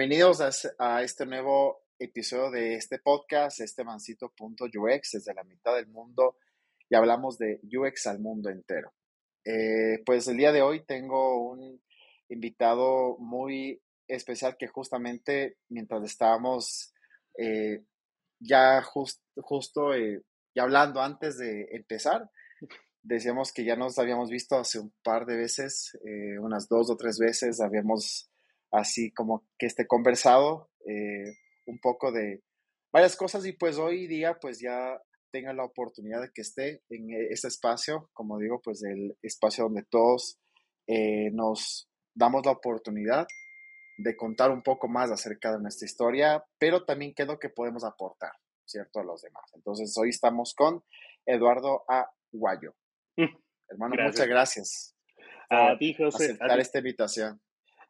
Bienvenidos a, este nuevo episodio de este podcast, este mancito.ux, desde la mitad del mundo, y hablamos de UX al mundo entero. Eh, pues el día de hoy tengo un invitado muy especial que justamente mientras estábamos eh, ya justo eh, ya hablando antes de empezar, decíamos que ya nos habíamos visto hace un par de veces, unas dos o tres veces, habíamos así como que esté conversado eh, un poco de varias cosas y pues hoy día pues ya tenga la oportunidad de que esté en e, ese espacio, como digo, pues el espacio donde todos eh, nos damos la oportunidad de contar un poco más acerca de nuestra historia, pero también qué es lo que podemos aportar, ¿cierto? A los demás. Entonces, hoy estamos con Eduardo Aguayo. Mm, Hermano, muchas gracias. A ti, José. Aceptar esta invitación.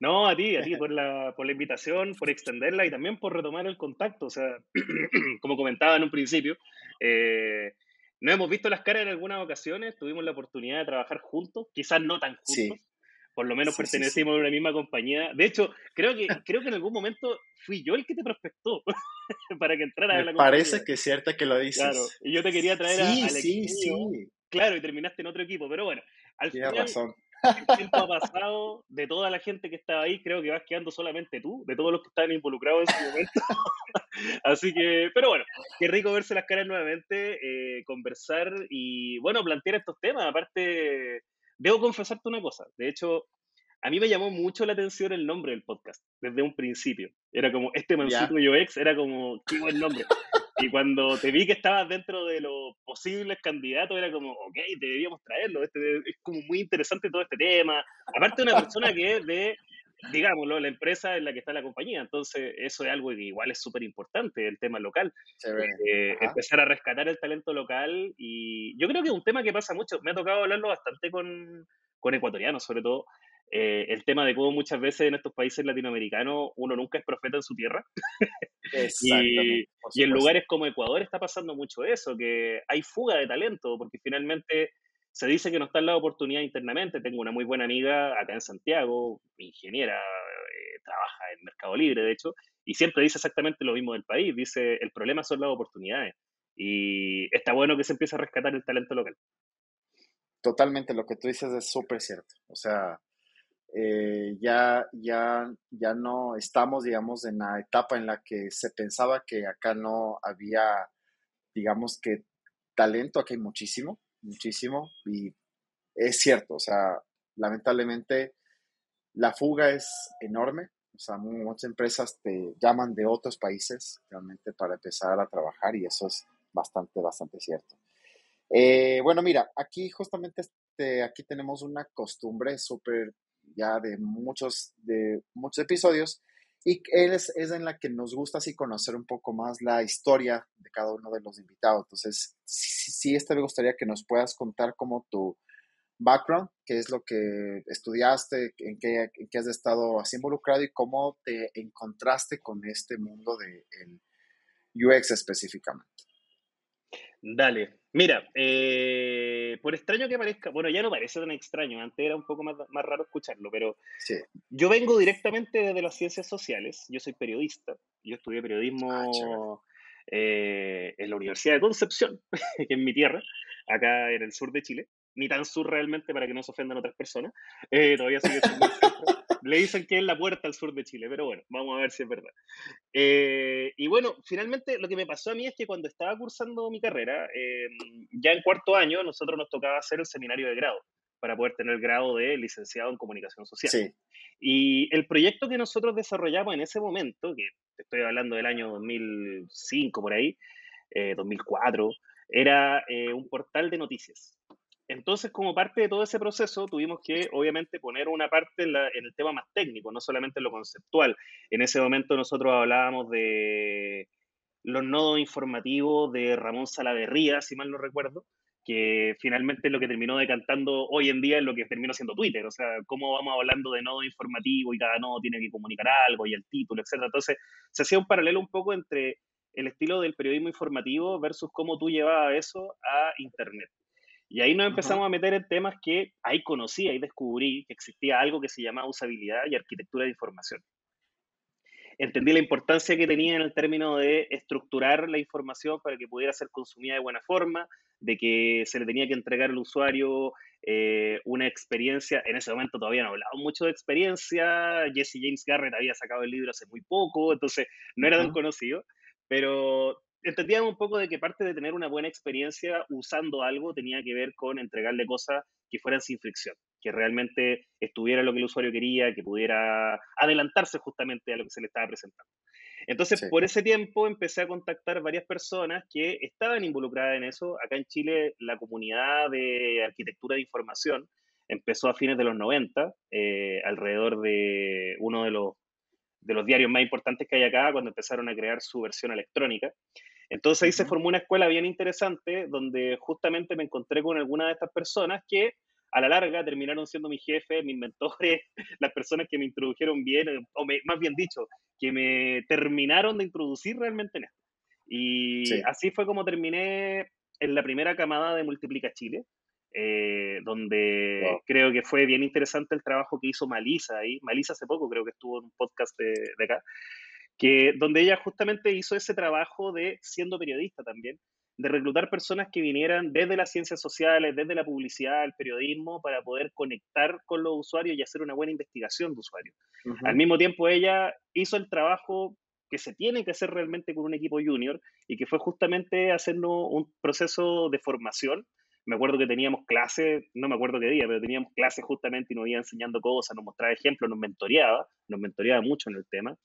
No, a ti, a ti por la, por la invitación, por extenderla y también por retomar el contacto. O sea, como comentaba en un principio, eh, no hemos visto las caras en algunas ocasiones, tuvimos la oportunidad de trabajar juntos, quizás no tan juntos, por lo menos pertenecimos a una misma compañía. De hecho, creo que, creo que en algún momento fui yo el que te prospectó para que entrara a la compañía. Parece que es cierto que lo dices. Claro, y yo te quería traer a, al equipo. Claro, y terminaste en otro equipo, pero bueno, al Tienes final, razón el tiempo ha pasado, de toda la gente que estaba ahí, creo que vas quedando solamente tú, de todos los que estaban involucrados en ese momento. Así que, pero bueno, qué rico verse las caras nuevamente, eh, conversar y, bueno, plantear estos temas. Aparte, debo confesarte una cosa, de hecho, a mí me llamó mucho la atención el nombre del podcast, desde un principio. Era como, este Mancito yo ex, era como, qué buen nombre. Y cuando te vi que estabas dentro de los posibles candidatos, era como, ok, deberíamos traerlo. Este, es como muy interesante todo este tema. Aparte una persona que es de, digámoslo, la empresa en la que está la compañía. Entonces, eso es algo que igual es súper importante, el tema local. Eh, empezar a rescatar el talento local. Y yo creo que es un tema que pasa mucho. Me ha tocado hablarlo bastante con, con ecuatorianos, sobre todo. Eh, el tema de cómo muchas veces en estos países latinoamericanos uno nunca es profeta en su tierra. y, y, en lugares como Ecuador está pasando mucho eso, que hay fuga de talento, porque finalmente se dice que no está en la oportunidad internamente. Tengo una muy buena amiga acá en Santiago, ingeniera, eh, trabaja en Mercado Libre, de hecho, y siempre dice exactamente lo mismo del país. Dice, el problema son las oportunidades. Y está bueno que se empiece a rescatar el talento local. Totalmente, lo que tú dices es súper cierto. O sea, eh, ya, ya, ya no estamos, digamos, en la etapa en la que se pensaba que acá no había, digamos que talento, aquí hay muchísimo, muchísimo, y es cierto, o sea, lamentablemente la fuga es enorme, o sea, muchas empresas te llaman de otros países realmente para empezar a trabajar y eso es bastante, bastante cierto. Eh, bueno, mira, aquí justamente este, aquí tenemos una costumbre súper ya de muchos, de muchos episodios, y él es, es, en la que nos gusta así conocer un poco más la historia de cada uno de los invitados. Entonces, sí, sí este me gustaría que nos puedas contar como tu background, qué es lo que estudiaste, en qué, en qué has estado así involucrado y cómo te encontraste con este mundo del de UX específicamente. Dale, Mira, eh, por extraño que parezca, bueno, ya no parece tan extraño, antes era un poco más, más raro escucharlo, pero yo vengo directamente de las ciencias sociales, yo soy periodista, yo estudié periodismo ah, eh, en la Universidad de Concepción, que es mi tierra, acá en el sur de Chile, ni tan sur realmente para que no se ofendan otras personas, eh, todavía sigue siendo le dicen que es la puerta al sur de Chile, pero bueno, vamos a ver si es verdad. Eh, y bueno, finalmente lo que me pasó a mí es que cuando estaba cursando mi carrera, em, ya en cuarto año, nosotros nos tocaba hacer el seminario de grado para poder tener el grado de licenciado en comunicación social. Sí. Y el proyecto que nosotros desarrollamos en ese momento, que estoy hablando del año 2005 por ahí, 2004, eh, era eh, un portal de noticias. Entonces, como parte de todo ese proceso, tuvimos que, obviamente, poner una parte en, el tema más técnico, no solamente en lo conceptual. En ese momento nosotros hablábamos de los nodos informativos de Ramón Salaverría, si mal no recuerdo, que finalmente es lo que terminó decantando hoy en día es lo que terminó siendo Twitter. O sea, cómo vamos hablando de nodo informativo y cada nodo tiene que comunicar algo y el título, etc. Entonces, se hacía un paralelo un poco entre el estilo del periodismo informativo versus cómo tú llevabas eso a Internet. Y ahí nos empezamos a meter en temas que ahí conocí, ahí descubrí que existía algo que se llama usabilidad y arquitectura de información. entendí la importancia que tenía en el término de estructurar la información para que pudiera ser consumida de buena forma, de que se le tenía que entregar al usuario eh, una experiencia, en ese momento todavía no hablaba mucho de experiencia, Jesse James Garrett había sacado el libro hace muy poco, entonces no era tan conocido, pero entendíamos un poco de que parte de tener una buena experiencia usando algo tenía que ver con entregarle cosas que fueran sin fricción, que realmente estuviera lo que el usuario quería, que pudiera adelantarse justamente a lo que se le estaba presentando. Entonces, por ese tiempo empecé a contactar varias personas que estaban involucradas en eso. Acá en Chile, la comunidad de arquitectura de información empezó a fines de los 90, eh, alrededor de uno de los, de los diarios más importantes que hay acá, cuando empezaron a crear su versión electrónica. Entonces ahí se formó una escuela bien interesante donde justamente me encontré con algunas de estas personas que a la larga terminaron siendo mi jefe, mis mentores, las personas que me introdujeron bien, o más bien dicho, que me terminaron de introducir realmente en esto. Y así fue como terminé en la primera camada de Multiplica Chile, eh, donde creo que fue bien interesante el trabajo que hizo Malisa ahí. Malisa hace poco creo que estuvo en un podcast de, de acá, que, donde ella justamente hizo ese trabajo de siendo periodista también, de reclutar personas que vinieran desde las ciencias sociales, desde la publicidad, el periodismo, para poder conectar con los usuarios y hacer una buena investigación de usuarios. Al mismo tiempo, ella hizo el trabajo que se tiene que hacer realmente con un equipo junior y que fue justamente hacernos un proceso de formación. Me acuerdo que teníamos clases, no me acuerdo qué día, pero teníamos clases justamente y nos iba enseñando cosas, nos mostraba ejemplos, nos mentoreaba, nos mentoreaba mucho en el tema.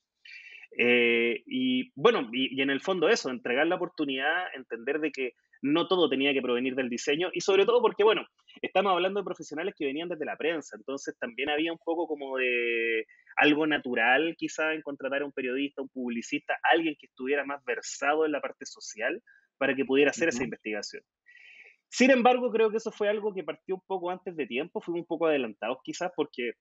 Eh, y bueno, y, en el fondo eso, entregar la oportunidad, entender de que no todo tenía que provenir del diseño y sobre todo porque, bueno, estamos hablando de profesionales que venían desde la prensa, entonces también había un poco como de algo natural quizá en contratar a un periodista, un publicista, alguien que estuviera más versado en la parte social para que pudiera hacer esa investigación. Sin embargo, creo que eso fue algo que partió un poco antes de tiempo, fuimos un poco adelantados quizás porque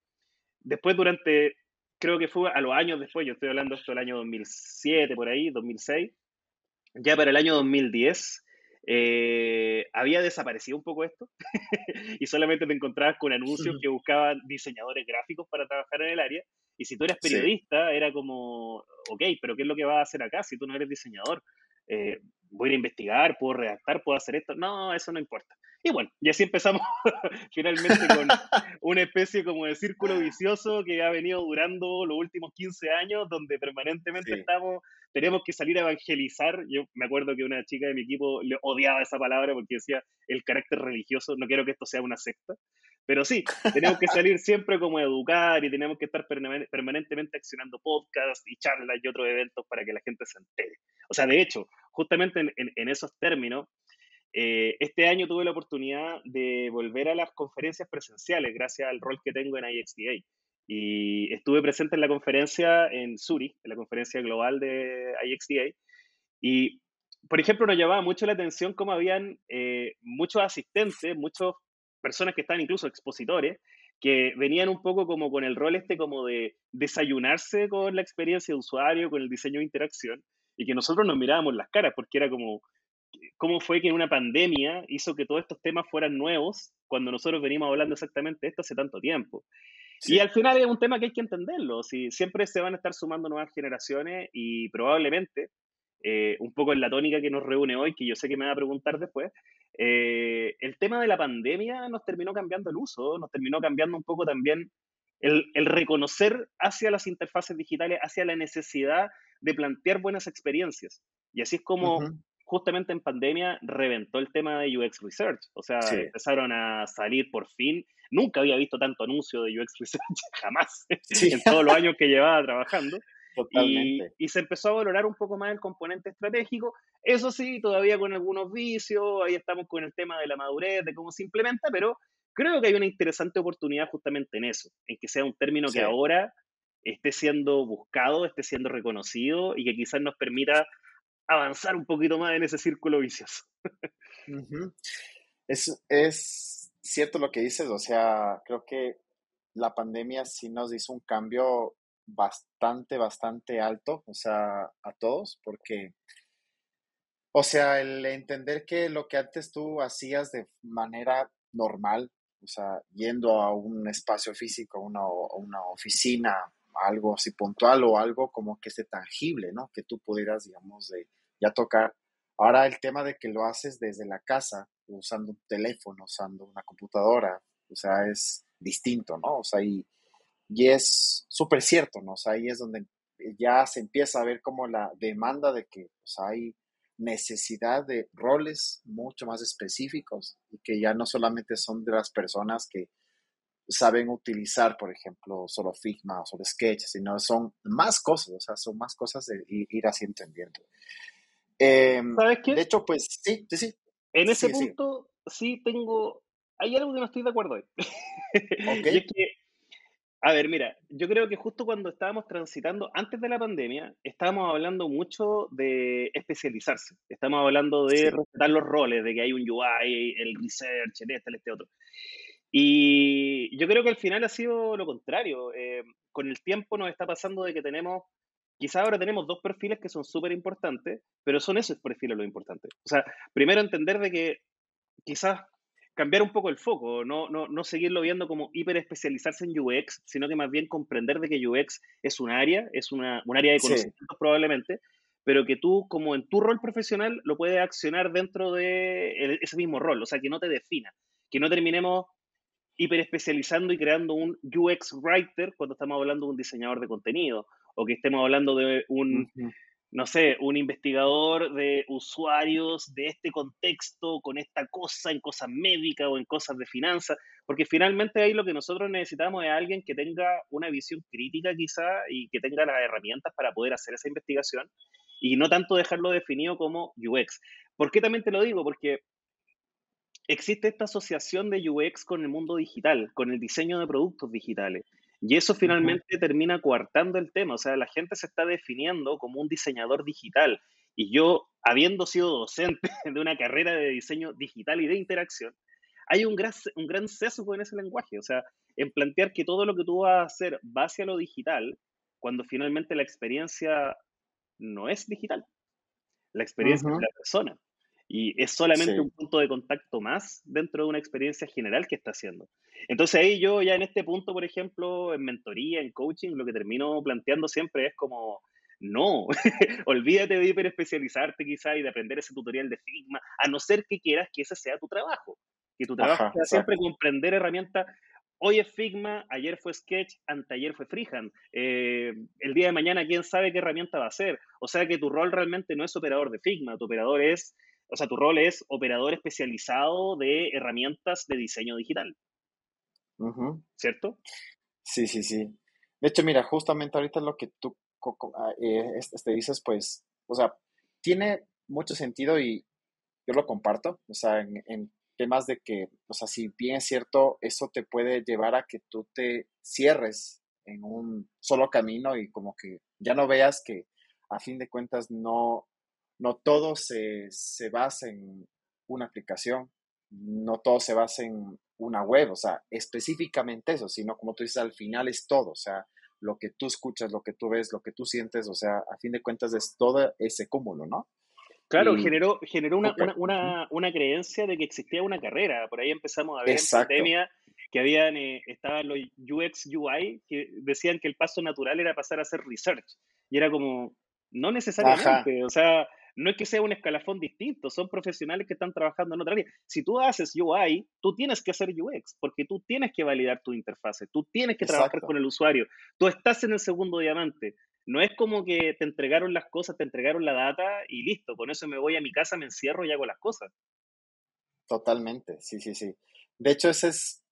después durante creo que fue a los años después, yo estoy hablando esto del año 2007, por ahí, 2006, ya para el año 2010, eh, había desaparecido un poco esto y solamente te encontrabas con anuncios que buscaban diseñadores gráficos para trabajar en el área. Y si tú eras periodista, era como, ok, pero ¿qué es lo que vas a hacer acá si tú no eres diseñador? Eh, voy a investigar, puedo redactar, puedo hacer esto. No, eso no importa. Y bueno, y así empezamos finalmente con una especie como de círculo vicioso que ha venido durando los últimos 15 años, donde permanentemente estamos, tenemos que salir a evangelizar. Yo me acuerdo que una chica de mi equipo le odiaba esa palabra porque decía el carácter religioso, no quiero que esto sea una secta. Pero sí, tenemos que salir siempre como a educar y tenemos que estar permanentemente accionando podcasts y charlas y otros eventos para que la gente se entere. O sea, de hecho, justamente en, en esos términos, eh, este año tuve la oportunidad de volver a las conferencias presenciales gracias al rol que tengo en IXDA. Y estuve presente en la conferencia en Zurich, en la conferencia global de IXDA. Y, por ejemplo, nos llamaba mucho la atención cómo habían eh, muchos asistentes, muchas personas que estaban incluso expositores, que venían un poco como con el rol este como de desayunarse con la experiencia de usuario, con el diseño de interacción, y que nosotros nos mirábamos las caras, porque era como, cómo fue que en una pandemia hizo que todos estos temas fueran nuevos cuando nosotros venimos hablando exactamente esto hace tanto tiempo. Y al final es un tema que hay que entenderlo. Si siempre se van a estar sumando nuevas generaciones y probablemente, eh, un poco en la tónica que nos reúne hoy, que yo sé que me va a preguntar después, eh, el tema de la pandemia nos terminó cambiando el uso, nos terminó cambiando un poco también el, el reconocer hacia las interfaces digitales, hacia la necesidad de plantear buenas experiencias. Y así es como justamente en pandemia reventó el tema de UX Research. O sea, empezaron a salir por fin. Nunca había visto tanto anuncio de UX Research, jamás, en todos los años que llevaba trabajando. Y, y, se empezó a valorar un poco más el componente estratégico. Eso sí, todavía con algunos vicios, ahí estamos con el tema de la madurez, de cómo se implementa, pero creo que hay una interesante oportunidad justamente en eso, en que sea un término que ahora esté siendo buscado, esté siendo reconocido y que quizás nos permita avanzar un poquito más en ese círculo vicioso. es, cierto lo que dices, o sea, creo que la pandemia sí nos hizo un cambio bastante, bastante alto, o sea, a todos, porque, o sea, el entender que lo que antes tú hacías de manera normal, o sea, yendo a un espacio físico, a una, una oficina, algo así puntual o algo como que esté tangible, ¿no? Que tú pudieras, digamos, de ya tocar. Ahora el tema de que lo haces desde la casa, usando un teléfono, usando una computadora, o sea, es distinto, ¿no? O sea, y, y es súper cierto, ¿no? O sea, ahí es donde ya se empieza a ver como la demanda de que pues, hay necesidad de roles mucho más específicos y que ya no solamente son de las personas que saben utilizar, por ejemplo, solo Figma o solo Sketch, sino son más cosas, o sea, son más cosas de ir así entendiendo. Em, ¿Sabes qué? De hecho, pues sí, sí, sí. En ese punto sí. tengo, hay algo que no estoy de acuerdo ahí. y es que a ver, mira, yo creo que justo cuando estábamos transitando, antes de la pandemia, estábamos hablando mucho de especializarse. Estamos hablando de respetar los roles, de que hay un UI, el research, el este, el este otro. Y yo creo que al final ha sido lo contrario. Eh, con el tiempo nos está pasando de que tenemos, quizás ahora tenemos dos perfiles que son súper importantes, pero son esos perfiles los importantes. O sea, primero entender de que quizás cambiar un poco el foco, no, no, no seguirlo viendo como hiper especializarse en UX, sino que más bien comprender de que UX es un área, es una, un área de conocimientos probablemente, pero que tú como en tu rol profesional lo puedes accionar dentro de ese mismo rol, o sea, que no te defina, que no terminemos hiper especializando y creando un UX writer cuando estamos hablando de un diseñador de contenido, o que estemos hablando de un no sé, un investigador de usuarios de este contexto, con esta cosa, en cosas médicas o en cosas de finanzas, porque finalmente ahí lo que nosotros necesitamos es alguien que tenga una visión crítica quizá y que tenga las herramientas para poder hacer esa investigación y no tanto dejarlo definido como UX. ¿Por qué también te lo digo? Porque existe esta asociación de UX con el mundo digital, con el diseño de productos digitales. Y eso finalmente termina coartando el tema, o sea, la gente se está definiendo como un diseñador digital. Y yo, habiendo sido docente de una carrera de diseño digital y de interacción, hay un gran, un gran sesgo en ese lenguaje, o sea, en plantear que todo lo que tú vas a hacer va hacia lo digital, cuando finalmente la experiencia no es digital. La experiencia es de la persona. Y es solamente un punto de contacto más dentro de una experiencia general que está haciendo. Entonces ahí yo ya en este punto, por ejemplo, en mentoría, en coaching, lo que termino planteando siempre es como, no, olvídate de hiperespecializarte quizá y de aprender ese tutorial de Figma, a no ser que quieras que ese sea tu trabajo. Que tu trabajo sea siempre comprender herramientas. Hoy es Figma, ayer fue Sketch, anteayer fue Freehand. Eh, el día de mañana, quién sabe qué herramienta va a ser. O sea que tu rol realmente no es operador de Figma, tu operador es, o sea, tu rol es operador especializado de herramientas de diseño digital. ¿Cierto? Sí, sí, sí. De hecho, mira, justamente ahorita lo que tú ah, eh, este, dices, pues, o sea, tiene mucho sentido y yo lo comparto, o sea, en, temas de que, o sea, si bien es cierto, eso te puede llevar a que tú te cierres en un solo camino y como que ya no veas que a fin de cuentas no, no todo se, se basa en una aplicación, no todo se basa en una web, o sea, específicamente eso, sino como tú dices, al final es todo, o sea, lo que tú escuchas, lo que tú ves, lo que tú sientes, o sea, a fin de cuentas es todo ese cúmulo, ¿no? Claro, generó, generó una, una, una, creencia de que existía una carrera. Por ahí empezamos a ver en pandemia que habían, eh, estaban los UX, UI, que decían que el paso natural era pasar a hacer research. Y era como, no necesariamente, o sea, no es que sea un escalafón distinto, son profesionales que están trabajando en otra área. Si tú haces UI, tú tienes que hacer UX, porque tú tienes que validar tu interfase, tú tienes que trabajar con el usuario, tú estás en el segundo diamante. No es como que te entregaron las cosas, te entregaron la data y listo, con eso me voy a mi casa, me encierro y hago las cosas. Totalmente, sí, sí, sí. De hecho, ese es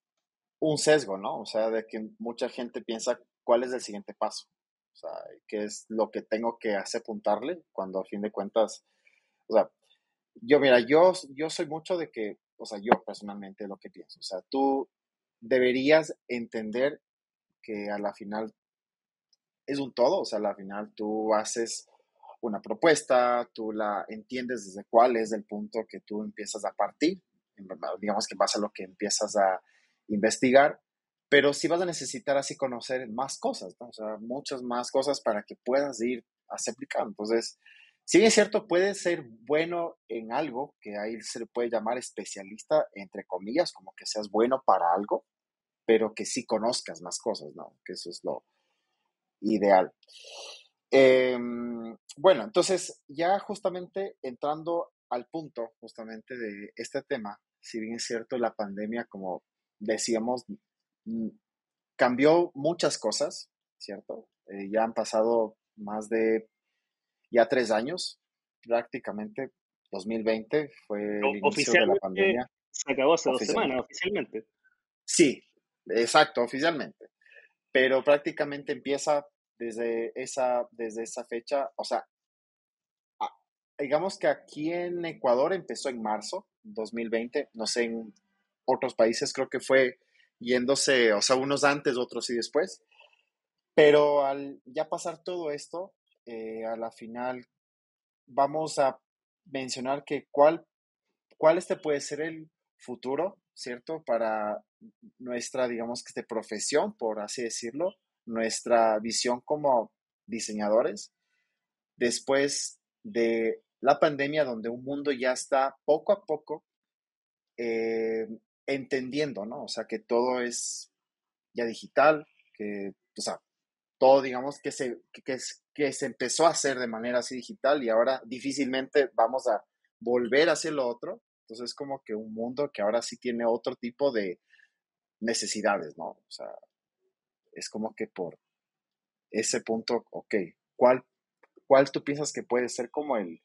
un sesgo, ¿no? O sea, de que mucha gente piensa cuál es el siguiente paso. O sea, qué es lo que tengo que hacer apuntarle cuando a fin de cuentas, o sea, yo mira, yo, yo soy mucho de que, o sea, yo personalmente lo que pienso, o sea, tú deberías entender que a la final es un todo, o sea, a la final tú haces una propuesta, tú la entiendes desde cuál es el punto que tú empiezas a partir, digamos que pasa lo que empiezas a investigar pero sí vas a necesitar así conocer más cosas, o sea, muchas más cosas para que puedas ir aplicando. Entonces, si es cierto, puede ser bueno en algo, que ahí se le puede llamar especialista, entre comillas, como que seas bueno para algo, pero que sí conozcas más cosas, ¿no? Que eso es lo, ideal. Em, bueno, entonces ya justamente entrando al punto justamente de este tema, si bien es cierto, la pandemia, como decíamos, cambió muchas cosas, ¿cierto? Eh, ya han pasado más de ya tres años, prácticamente 2020 fue el inicio de la pandemia. Se acabó hace dos semanas, oficialmente. Sí, exacto, oficialmente. Pero prácticamente empieza desde esa, desde esa fecha, o sea, digamos que aquí en Ecuador empezó en marzo 2020, no sé, en otros países creo que fue yéndose, o sea, unos antes, otros y después. Pero al ya pasar todo esto, eh, a la final vamos a mencionar que cuál, cuál este puede ser el futuro, ¿cierto? Para nuestra, digamos que de profesión, por así decirlo, nuestra visión como diseñadores. Después de la pandemia, donde un mundo ya está poco a poco eh, entendiendo, ¿no? O sea, que todo es ya digital, que, o sea, todo, digamos, que se, que, se empezó a hacer de manera así digital y ahora difícilmente vamos a volver a hacer lo otro. Entonces es como que un mundo que ahora sí tiene otro tipo de necesidades, ¿no? O sea, es como que por ese punto, ok, ¿cuál, cuál tú piensas que puede ser como el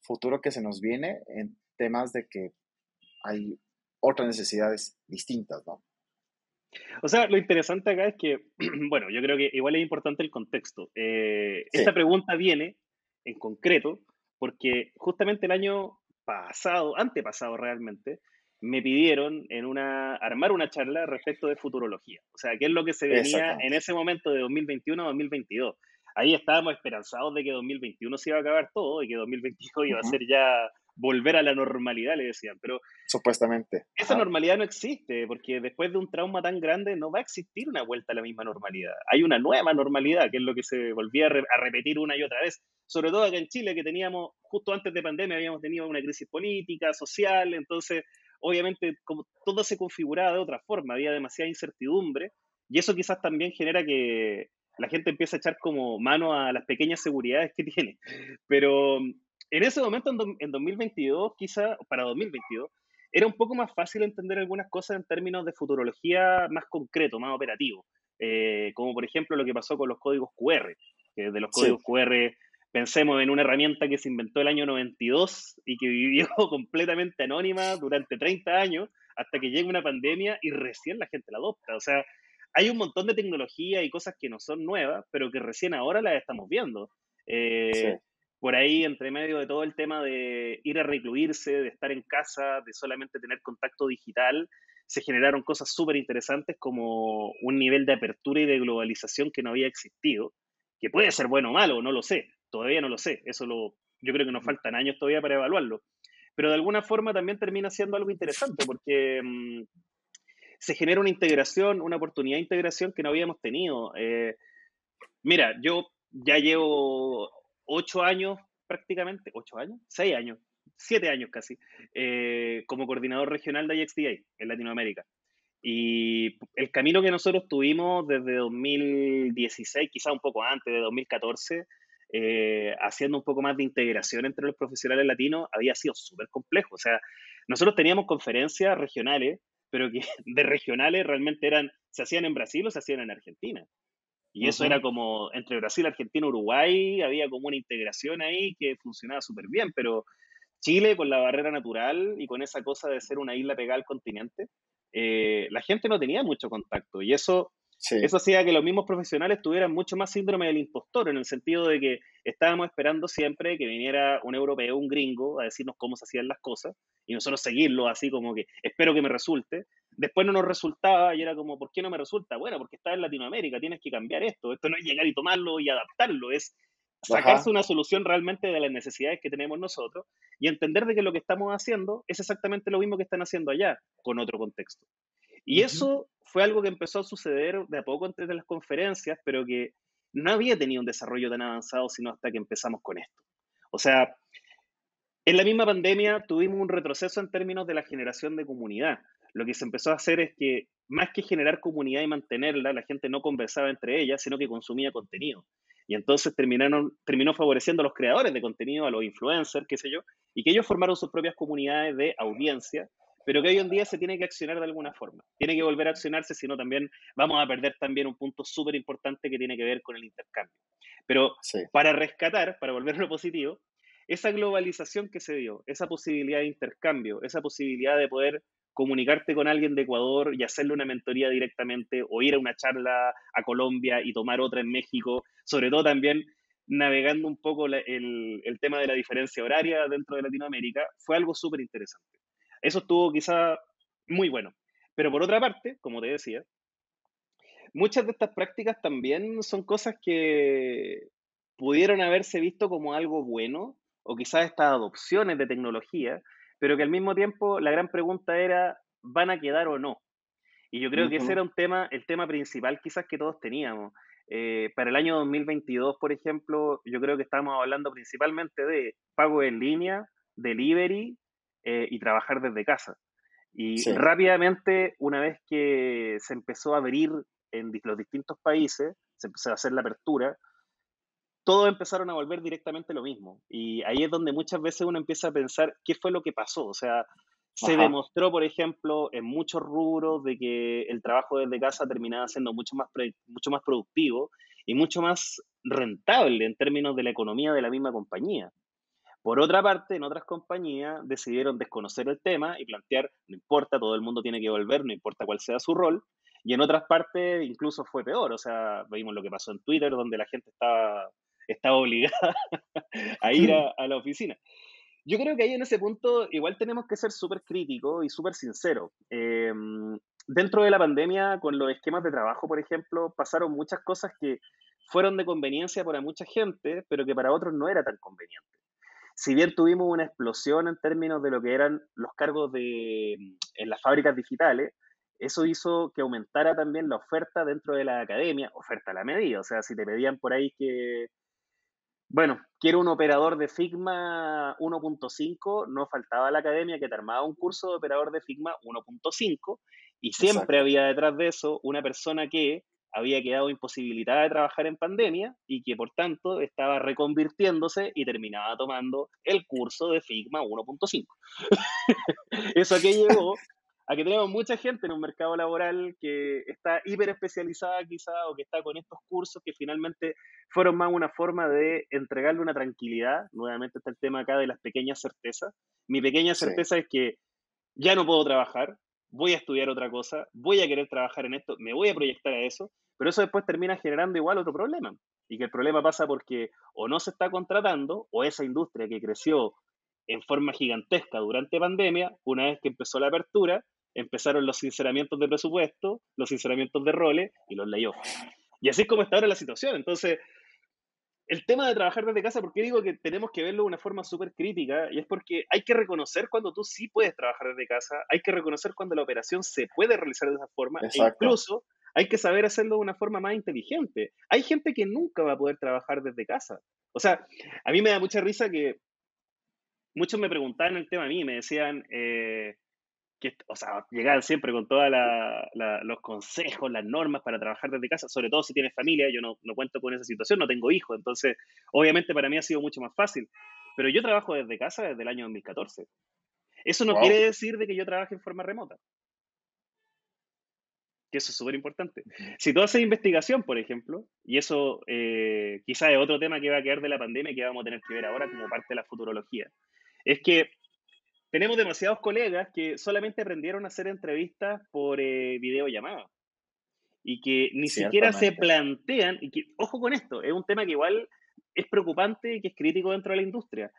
futuro que se nos viene en temas de que hay otras necesidades distintas, ¿no? O sea, lo interesante acá es que, bueno, yo creo que igual es importante el contexto. Eh, esta pregunta viene en concreto porque justamente el año pasado, antepasado realmente, me pidieron en una, armar una charla respecto de futurología. O sea, qué es lo que se venía en ese momento de 2021 a 2022. Ahí estábamos esperanzados de que 2021 se iba a acabar todo y que 2022 iba a ser ya volver a la normalidad, le decían, pero... Supuestamente. Esa normalidad no existe, porque después de un trauma tan grande no va a existir una vuelta a la misma normalidad. Hay una nueva normalidad, que es lo que se volvía a, repetir una y otra vez, sobre todo acá en Chile, que teníamos, justo antes de pandemia, habíamos tenido una crisis política, social, entonces, obviamente, como todo se configuraba de otra forma, había demasiada incertidumbre, y eso quizás también genera que la gente empiece a echar como mano a las pequeñas seguridades que tiene. Pero en ese momento, en, 2022, quizá para 2022, era un poco más fácil entender algunas cosas en términos de futurología más concreto, más operativo. Eh, como por ejemplo lo que pasó con los códigos QR. Que de los códigos QR, pensemos en una herramienta que se inventó el año 92 y que vivió completamente anónima durante 30 años hasta que llega una pandemia y recién la gente la adopta. O sea, hay un montón de tecnología y cosas que no son nuevas, pero que recién ahora las estamos viendo. Eh, por ahí, entre medio de todo el tema de ir a recluirse, de estar en casa, de solamente tener contacto digital, se generaron cosas súper interesantes como un nivel de apertura y de globalización que no había existido, que puede ser bueno o malo, no lo sé, todavía no lo sé, eso lo, yo creo que nos faltan años todavía para evaluarlo, pero de alguna forma también termina siendo algo interesante porque mm, se genera una integración, una oportunidad de integración que no habíamos tenido. Eh, mira, yo ya llevo ocho años prácticamente, ocho años, seis años, siete años casi, eh, como coordinador regional de IXDA en Latinoamérica. Y el camino que nosotros tuvimos desde 2016, quizá un poco antes, de 2014, eh, haciendo un poco más de integración entre los profesionales latinos, había sido súper complejo. O sea, nosotros teníamos conferencias regionales, pero que de regionales realmente eran, se hacían en Brasil o se hacían en Argentina. Y eso era como entre Brasil, Argentina, Uruguay, había como una integración ahí que funcionaba súper bien, pero Chile con la barrera natural y con esa cosa de ser una isla pegada al continente, eh, la gente no tenía mucho contacto y eso, eso hacía que los mismos profesionales tuvieran mucho más síndrome del impostor, en el sentido de que estábamos esperando siempre que viniera un europeo, un gringo, a decirnos cómo se hacían las cosas y nosotros seguirlo así como que espero que me resulte Después no nos resultaba y era como, ¿por qué no me resulta? Bueno, porque está en Latinoamérica, tienes que cambiar esto. Esto no es llegar y tomarlo y adaptarlo, es sacarse una solución realmente de las necesidades que tenemos nosotros y entender de que lo que estamos haciendo es exactamente lo mismo que están haciendo allá, con otro contexto. Y eso fue algo que empezó a suceder de a poco antes de las conferencias, pero que no había tenido un desarrollo tan avanzado sino hasta que empezamos con esto. O sea, en la misma pandemia tuvimos un retroceso en términos de la generación de comunidad lo que se empezó a hacer es que más que generar comunidad y mantenerla, la gente no conversaba entre ellas, sino que consumía contenido. Y entonces terminaron, terminó favoreciendo a los creadores de contenido, a los influencers, qué sé yo, y que ellos formaron sus propias comunidades de audiencia, pero que hoy en día se tiene que accionar de alguna forma. Tiene que volver a accionarse, si no también vamos a perder también un punto súper importante que tiene que ver con el intercambio. Pero para rescatar, para volverlo positivo, esa globalización que se dio, esa posibilidad de intercambio, esa posibilidad de poder comunicarte con alguien de Ecuador y hacerle una mentoría directamente o ir a una charla a Colombia y tomar otra en México, sobre todo también navegando un poco el, el, tema de la diferencia horaria dentro de Latinoamérica, fue algo súper interesante. Eso estuvo quizá muy bueno. Pero por otra parte, como te decía, muchas de estas prácticas también son cosas que pudieron haberse visto como algo bueno, o quizás estas adopciones de tecnología, pero que al mismo tiempo la gran pregunta era, ¿van a quedar o no? Y yo creo que ese era un tema, el tema principal quizás que todos teníamos. Eh, para el año 2022, por ejemplo, yo creo que estamos hablando principalmente de pago en línea, delivery eh, y trabajar desde casa. Y rápidamente, una vez que se empezó a abrir en los distintos países, se empezó a hacer la apertura, todos empezaron a volver directamente lo mismo. Y ahí es donde muchas veces uno empieza a pensar qué fue lo que pasó. O sea, se demostró, por ejemplo, en muchos rubros de que el trabajo desde casa terminaba siendo mucho más, mucho más productivo y mucho más rentable en términos de la economía de la misma compañía. Por otra parte, en otras compañías decidieron desconocer el tema y plantear, no importa, todo el mundo tiene que volver, no importa cuál sea su rol. Y en otras partes incluso fue peor, o sea, vimos lo que pasó en Twitter, donde la gente estaba estaba obligada a ir a, la oficina. Yo creo que ahí en ese punto igual tenemos que ser súper críticos y súper sinceros. Em, dentro de la pandemia, con los esquemas de trabajo, por ejemplo, pasaron muchas cosas que fueron de conveniencia para mucha gente, pero que para otros no era tan conveniente. Si bien tuvimos una explosión en términos de lo que eran los cargos de, en las fábricas digitales, eso hizo que aumentara también la oferta dentro de la academia, oferta a la medida. O sea, si te pedían por ahí que, bueno, quiero un operador de Figma 1.5, no faltaba la academia que te armaba un curso de operador de Figma 1.5 y siempre había detrás de eso una persona que había quedado imposibilitada de trabajar en pandemia y que por tanto estaba reconvirtiéndose y terminaba tomando el curso de Figma 1.5. eso que llevó a que tenemos mucha gente en un mercado laboral que está hiper especializada quizá o que está con estos cursos que finalmente fueron más una forma de entregarle una tranquilidad. Nuevamente está el tema acá de las pequeñas certezas. Mi pequeña certeza es que ya no puedo trabajar, voy a estudiar otra cosa, voy a querer trabajar en esto, me voy a proyectar a eso, pero eso después termina generando igual otro problema. Y que el problema pasa porque o no se está contratando o esa industria que creció en forma gigantesca durante pandemia, una vez que empezó la apertura, empezaron los sinceramientos de presupuesto, los sinceramientos de roles y los layoffs. Y así es como está ahora la situación. Entonces, el tema de trabajar desde casa, ¿por qué digo que tenemos que verlo de una forma súper crítica? Y es porque hay que reconocer cuando tú sí puedes trabajar desde casa, hay que reconocer cuando la operación se puede realizar de esa forma, e incluso hay que saber hacerlo de una forma más inteligente. Hay gente que nunca va a poder trabajar desde casa. O sea, a mí me da mucha risa que muchos me preguntaban el tema a mí, me decían, eh, que, o sea, llegar siempre con todos los consejos, las normas para trabajar desde casa, sobre todo si tienes familia, yo no, no cuento con esa situación, no tengo hijos, entonces obviamente para mí ha sido mucho más fácil, pero yo trabajo desde casa desde el año 2014. Eso no quiere decir de que yo trabaje en forma remota. Que eso es súper importante. Si tú haces investigación, por ejemplo, y eso eh, quizás es otro tema que va a quedar de la pandemia y que vamos a tener que ver ahora como parte de la futurología, es que tenemos demasiados colegas que solamente aprendieron a hacer entrevistas por eh, videollamada y que ni siquiera se plantean, y que, ojo con esto, es un tema que igual es preocupante y que es crítico dentro de la industria.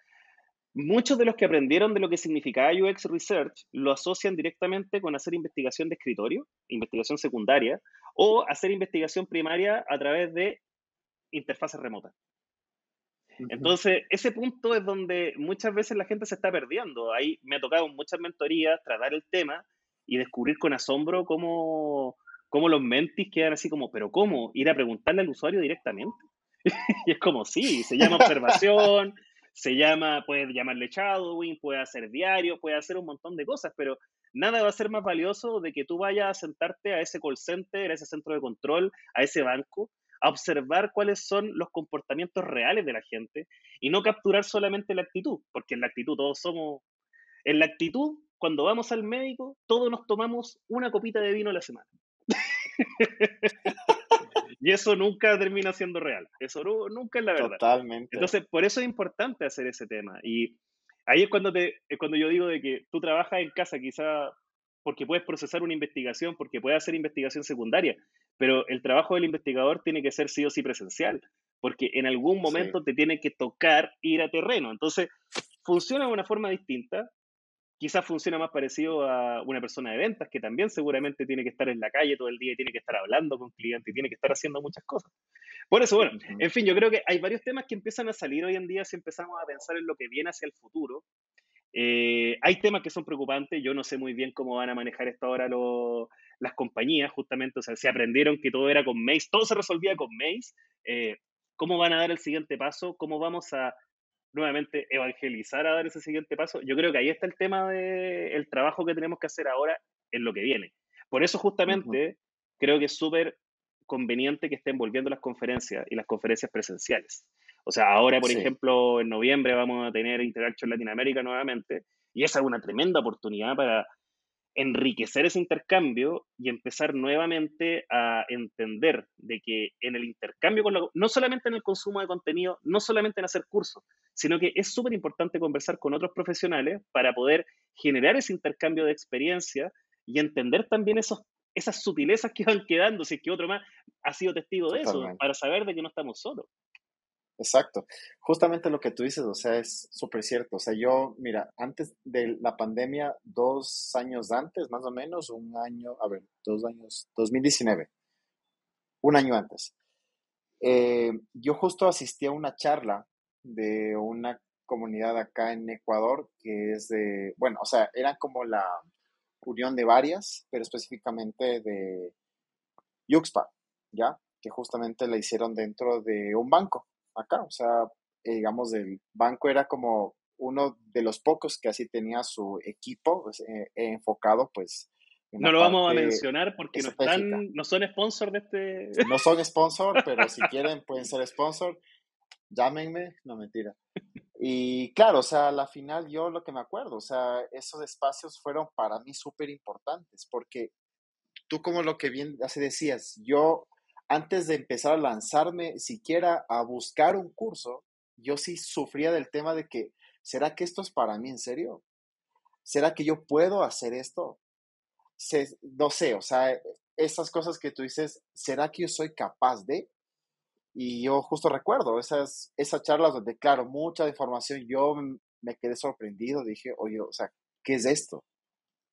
Muchos de los que aprendieron de lo que significaba UX Research lo asocian directamente con hacer investigación de escritorio, investigación secundaria, o hacer investigación primaria a través de interfaces remotas. Entonces, ese punto es donde muchas veces la gente se está perdiendo. Ahí me ha tocado muchas mentorías tratar el tema y descubrir con asombro cómo, cómo los mentis quedan así como, pero ¿cómo? Ir a preguntarle al usuario directamente. y es como, sí, se llama observación, se llama, puede llamarle shadowing, puede hacer diario, puede hacer un montón de cosas, pero nada va a ser más valioso de que tú vayas a sentarte a ese call center, a ese centro de control, a ese banco, a observar cuáles son los comportamientos reales de la gente y no capturar solamente la actitud, porque en la actitud todos somos, en la actitud, cuando vamos al médico, todos nos tomamos una copita de vino a la semana. y eso nunca termina siendo real. Eso nunca es la verdad. Totalmente. Entonces, por eso es importante hacer ese tema. Y ahí es cuando, te, es cuando yo digo de que tú trabajas en casa quizá porque puedes procesar una investigación, porque puedes hacer investigación secundaria, pero el trabajo del investigador tiene que ser sí o sí presencial, porque en algún momento te tiene que tocar ir a terreno. Entonces, funciona de una forma distinta, quizás funciona más parecido a una persona de ventas que también seguramente tiene que estar en la calle todo el día y tiene que estar hablando con clientes y tiene que estar haciendo muchas cosas. Por eso, bueno, en fin, yo creo que hay varios temas que empiezan a salir hoy en día si empezamos a pensar en lo que viene hacia el futuro. Eh, hay temas que son preocupantes, yo no sé muy bien cómo van a manejar esto ahora las compañías, justamente, o sea, se aprendieron que todo era con Maze, todo se resolvía con Maze, eh, ¿cómo van a dar el siguiente paso? ¿Cómo vamos a nuevamente evangelizar a dar ese siguiente paso. Yo creo que ahí está el tema del trabajo que tenemos que hacer ahora en lo que viene. Por eso justamente creo que es súper conveniente que estén volviendo las conferencias y las conferencias presenciales. O sea, ahora, por ejemplo, en noviembre vamos a tener Interaction Latinoamérica nuevamente y esa es una tremenda oportunidad para enriquecer ese intercambio y empezar nuevamente a entender de que en el intercambio, con no solamente en el consumo de contenido, no solamente en hacer cursos, sino que es súper importante conversar con otros profesionales para poder generar ese intercambio de experiencia y entender también esos, esas sutilezas que van quedando, si es que otro más ha sido testigo de eso, para saber de que no estamos solos. Exacto. Justamente lo que tú dices, o sea, es súper cierto. O sea, yo, mira, antes de la pandemia, dos años antes, más o menos, un año, a ver, dos años, 2019, un año antes, eh, yo justo asistí a una charla de una comunidad acá en Ecuador que es de, bueno, o sea, era como la unión de varias, pero específicamente de Yuxpa, ¿ya? Que justamente la hicieron dentro de un banco acá, o sea, eh, digamos, el banco era como uno de los pocos que así tenía su equipo pues, eh, enfocado, pues. no lo vamos a mencionar porque no, están, no son sponsor de este. No son sponsor, pero si quieren pueden ser sponsor. Llámenme, no mentira. Y claro, o sea, a la final yo lo que me acuerdo, o sea, esos espacios fueron para mí súper importantes porque tú como lo que bien así decías, yo antes de empezar a lanzarme siquiera a buscar un curso, yo sí sufría del tema de que, ¿será que esto es para mí en serio? ¿Será que yo puedo hacer esto? no sé, o sea, esas cosas que tú dices, ¿será que yo soy capaz de? Y yo justo recuerdo esas, esas charlas donde, claro, mucha información, yo me quedé sorprendido, dije, oye, o sea, ¿qué es esto?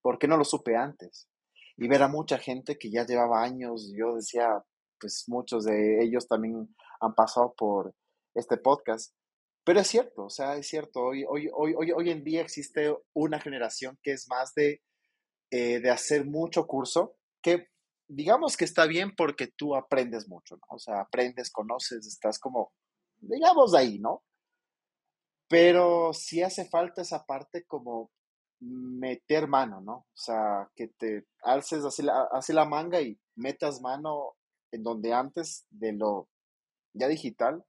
¿Por qué no lo supe antes? Y ver a mucha gente que ya llevaba años, yo decía, pues muchos de ellos también han pasado por este podcast. Pero es cierto, o sea, es cierto, hoy, hoy, hoy, hoy, en día existe una generación que es más de, eh, de hacer mucho curso, que digamos que está bien porque tú aprendes mucho, ¿no? O sea, aprendes, conoces, estás como, digamos, ahí, ¿no? Pero sí hace falta esa parte como meter mano, ¿no? O sea, que te alces así la, así la manga y metas mano en donde antes de lo ya digital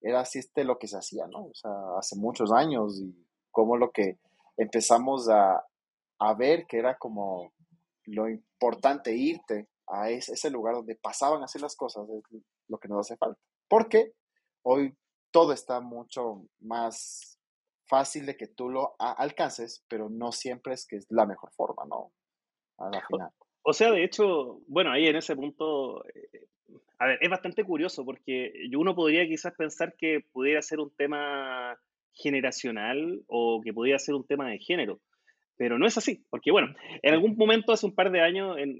era así este lo que se hacía, ¿no? O sea, hace muchos años y como lo que empezamos a, ver que era como lo importante irte a ese, lugar donde pasaban así las cosas, es lo que nos hace falta. Porque hoy todo está mucho más fácil de que tú lo alcances, pero no siempre es que es la mejor forma, ¿no? A la final. O sea, de hecho, bueno, ahí en ese punto, eh, a ver, es bastante curioso porque uno podría quizás pensar que pudiera ser un tema generacional o que pudiera ser un tema de género, pero no es así, porque bueno, en algún momento hace un par de años, en,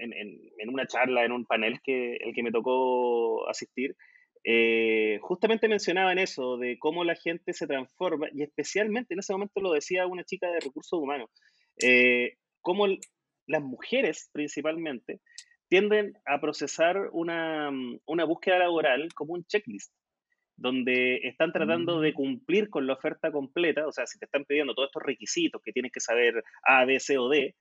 una charla, en un panel que el que me tocó asistir, eh, justamente mencionaban eso, de cómo la gente se transforma, y especialmente en ese momento lo decía una chica de recursos humanos, eh, cómo las mujeres principalmente tienden a procesar una, mm, una, búsqueda laboral como un checklist. donde están tratando de mm. cumplir con la oferta completa, o sea, si te están pidiendo todos estos requisitos que tienes que saber A, B, C o D,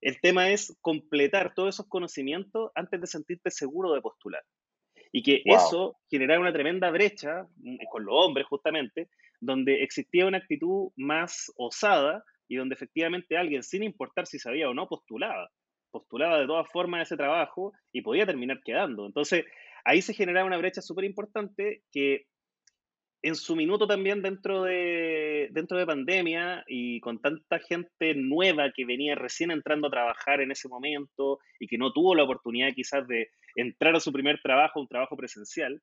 el tema es completar todos esos conocimientos antes de sentirte seguro de postular. Y que eso generaba una tremenda brecha mm, con los hombres justamente, donde existía una actitud más osada y donde efectivamente alguien, sin importar si sabía o no, postulaba. Postulaba de todas formas ese trabajo y podía terminar quedando. Entonces, ahí se generaba una brecha súper importante que en su minuto también dentro de, dentro de pandemia y con tanta gente nueva que venía recién entrando a trabajar en ese momento y que no tuvo la oportunidad quizás de entrar a su primer trabajo, un trabajo presencial,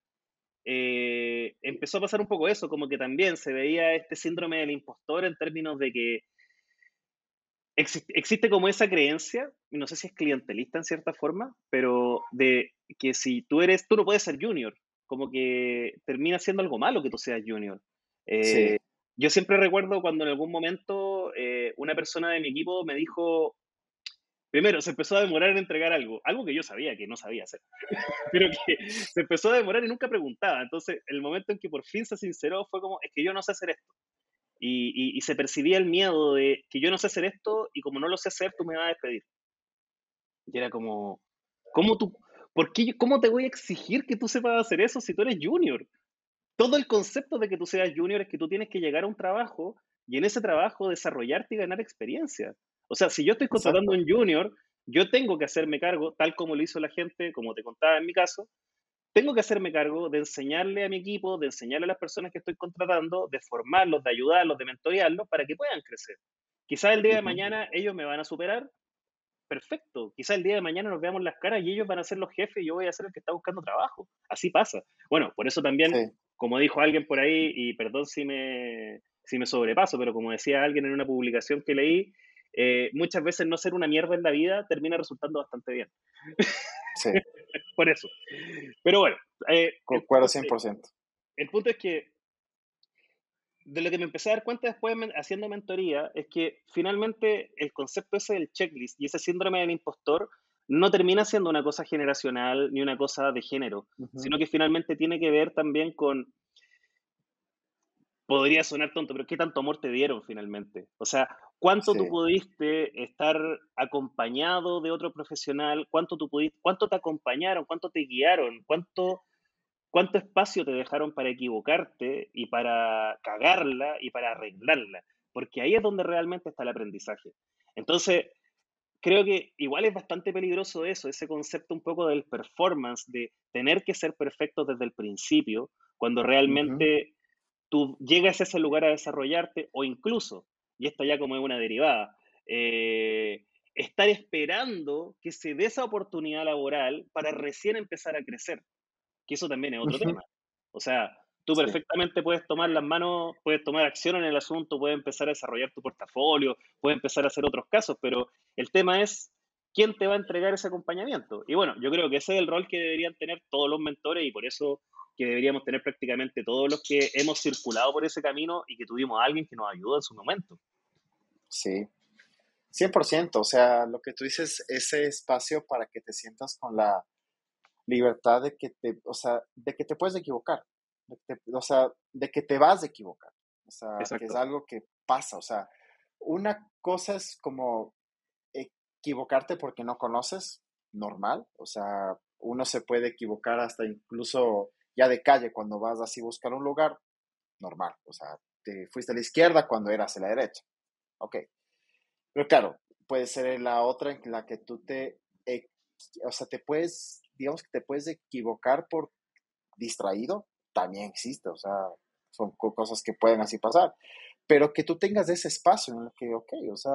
eh, empezó a pasar un poco eso, como que también se veía este síndrome del impostor en términos de que existe, existe como esa creencia, no sé si es clientelista en cierta forma, pero de que si tú eres, tú no puedes ser junior, como que termina siendo algo malo que tú seas junior. Eh, yo siempre recuerdo cuando en algún momento eh, una persona de mi equipo me dijo, primero, se empezó a demorar en entregar algo, algo que yo sabía que no sabía hacer, pero que se empezó a demorar y nunca preguntaba. Entonces, el momento en que por fin se sinceró fue como, es que yo no sé hacer esto. Y, y, se percibía el miedo de que yo no sé hacer esto y como no lo sé hacer, tú me vas a despedir. Y era como, ¿cómo tú, ¿Por ¿Cómo te voy a exigir que tú sepas hacer eso si tú eres junior? Todo el concepto de que tú seas junior es que tú tienes que llegar a un trabajo y en ese trabajo desarrollarte y ganar experiencia. O sea, si yo estoy contratando un junior, yo tengo que hacerme cargo, tal como lo hizo la gente, como te contaba en mi caso, tengo que hacerme cargo de enseñarle a mi equipo, de enseñarle a las personas que estoy contratando, de formarlos, de ayudarlos, de mentorearlos para que puedan crecer. Quizás el día de mañana ellos me van a superar perfecto. Quizás el día de mañana nos veamos las caras y ellos van a ser los jefes y yo voy a ser el que está buscando trabajo. Así pasa. Bueno, por eso también, como dijo alguien por ahí, y perdón si me, si me sobrepaso, pero como decía alguien en una publicación que leí, eh, muchas veces no ser una mierda en la vida termina resultando bastante bien. Sí. por eso. Pero bueno. Eh, Concuerdo 100%. El punto es que de lo que me empecé a dar cuenta después haciendo mentoría es que finalmente el concepto ese del checklist y ese síndrome del impostor no termina siendo una cosa generacional ni una cosa de género, sino que finalmente tiene que ver también con, podría sonar tonto, pero ¿qué tanto amor te dieron finalmente? O sea, ¿cuánto tú pudiste estar acompañado de otro profesional? ¿Cuánto, tú pudiste, ¿Cuánto te acompañaron? ¿Cuánto te guiaron? ¿Cuánto ¿Cuánto espacio te dejaron para equivocarte y para cagarla y para arreglarla? Porque ahí es donde realmente está el aprendizaje. Entonces, creo que igual es bastante peligroso eso, ese concepto un poco del performance, de tener que ser perfecto desde el principio, cuando realmente tú llegas a ese lugar a desarrollarte, o incluso, y esto ya como es una derivada, eh, estar esperando que se dé esa oportunidad laboral para recién empezar a crecer que eso también es otro tema. O sea, tú perfectamente puedes tomar las manos, puedes tomar acción en el asunto, puedes empezar a desarrollar tu portafolio, puedes empezar a hacer otros casos, pero el tema es quién te va a entregar ese acompañamiento. Y bueno, yo creo que ese es el rol que deberían tener todos los mentores y por eso que deberíamos tener prácticamente todos los que hemos circulado por ese camino y que tuvimos a alguien que nos ayudó en su momento. Sí, 100%, o sea, lo que tú dices, ese espacio para que te sientas con la libertad de que te, o sea, de que te puedes equivocar, o sea, de que te vas a equivocar, o sea, que es algo que pasa, o sea, una cosa es como equivocarte porque no conoces, normal, o sea, uno se puede equivocar hasta incluso ya de calle cuando vas así a buscar un lugar, normal, o sea, te fuiste a la izquierda cuando eras a la derecha, ok, pero claro, puede ser la otra en la que tú te, o sea, te puedes digamos que te puedes equivocar por distraído, también existe, o sea, son cosas que pueden así pasar, pero que tú tengas ese espacio en el que, ok, o sea,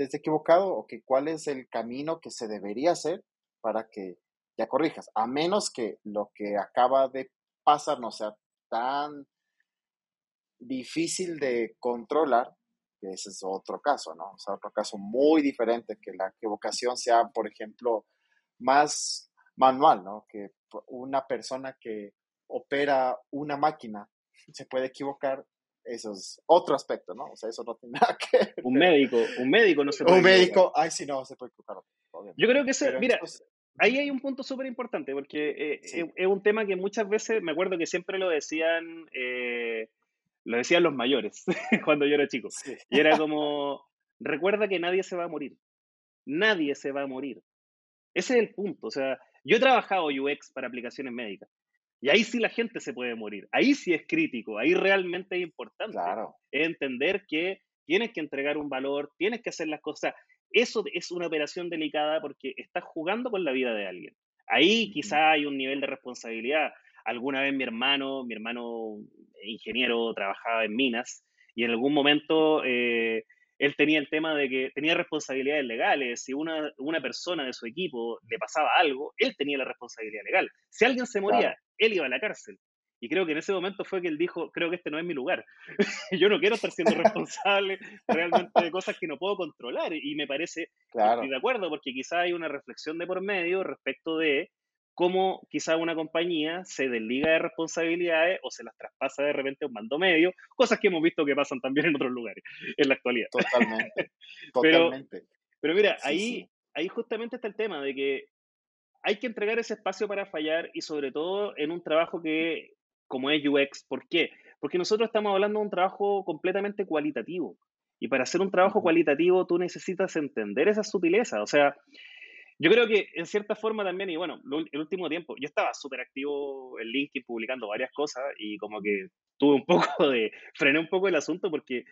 desde equivocado, o que cuál es el camino que se debería hacer para que ya corrijas, a menos que lo que acaba de pasar no sea tan difícil de controlar, que ese es otro caso, ¿no? O sea, otro caso muy diferente, que la equivocación sea, por ejemplo, más manual, ¿no? Que una persona que opera una máquina se puede equivocar, eso es otro aspecto, ¿no? O sea, eso no tiene nada que ver. Un médico, un médico no se puede Un médico, ay, sí, no, se puede equivocar. Yo creo que ese, mira, ahí hay un punto súper importante, porque eh, es, un tema que muchas veces, me acuerdo que siempre lo decían, eh, lo decían los mayores, cuando yo era chico. Y era como, recuerda que nadie se va a morir. Nadie se va a morir. Ese es el punto. O sea, yo he trabajado UX para aplicaciones médicas. Y ahí sí la gente se puede morir. Ahí sí es crítico. Ahí realmente es importante. Claro. entender que tienes que entregar un valor, tienes que hacer las cosas. Eso es una operación delicada porque estás jugando con la vida de alguien. Ahí quizá hay un nivel de responsabilidad. Alguna vez mi hermano, mi hermano ingeniero, trabajaba en minas y en algún momento eh, él tenía el tema de que tenía responsabilidades legales. Si una, una persona de su equipo le pasaba algo, él tenía la responsabilidad legal. Si alguien se moría, él iba a la cárcel. Y creo que en ese momento fue que él dijo, creo que este no es mi lugar. Yo no quiero estar siendo responsable realmente de cosas que no puedo controlar. Y me parece, estoy de acuerdo, porque quizá hay una reflexión de por medio respecto de cómo quizá una compañía se desliga de responsabilidades o se las traspasa de repente a un mando medio, cosas que hemos visto que pasan también en otros lugares en la actualidad. Totalmente, totalmente. Pero, mira, ahí, ahí justamente está el tema de que hay que entregar ese espacio para fallar y sobre todo en un trabajo que, como es UX, ¿por qué? Porque nosotros estamos hablando de un trabajo completamente cualitativo. Y para hacer un trabajo cualitativo tú necesitas entender esa sutileza. O sea, yo creo que en cierta forma también, y bueno, el último tiempo, yo estaba súper activo en LinkedIn publicando varias cosas y como que tuve un poco de, frené un poco el asunto porque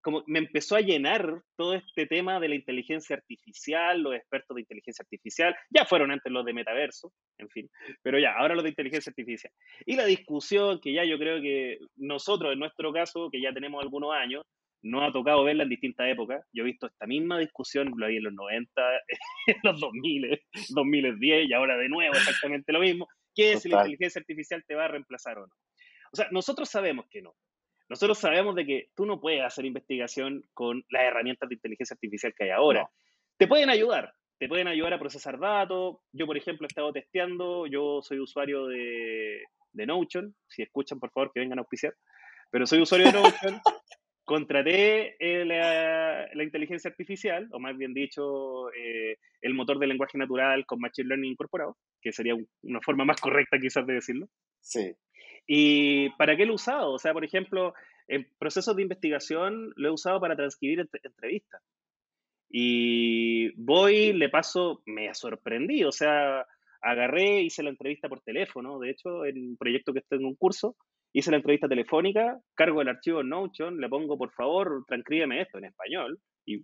como me empezó a llenar todo este tema de la inteligencia artificial, los expertos de inteligencia artificial, ya fueron antes los de metaverso, en fin, pero ya, ahora los de inteligencia artificial. Y la discusión que ya yo creo que nosotros, en nuestro caso, que ya tenemos algunos años, no ha tocado verla en distintas épocas. Yo he visto esta misma discusión, lo vi en los 90, en los 2000, 2010 y ahora de nuevo exactamente lo mismo. ¿Qué es si la inteligencia artificial te va a reemplazar o no? O sea, nosotros sabemos que no. Nosotros sabemos de que tú no puedes hacer investigación con las herramientas de inteligencia artificial que hay ahora. Te pueden ayudar, te pueden ayudar a procesar datos. Yo, por ejemplo, he estado testeando, yo soy usuario de, de Notion, si escuchan, por favor, que vengan a auspiciar, pero soy usuario de Notion contraté eh, la, inteligencia artificial, o más bien dicho, eh, el motor de lenguaje natural con Machine Learning incorporado, que sería una forma más correcta quizás de decirlo. Sí. ¿Y para qué lo he usado? O sea, por ejemplo, en procesos de investigación lo he usado para transcribir entrevistas. Y voy, le paso, me ha sorprendido, o sea, agarré, hice la entrevista por teléfono, de hecho, en un proyecto que estoy en un curso, hice la entrevista telefónica, cargo el archivo en Notion, le pongo, por favor, transcríbeme esto en español, y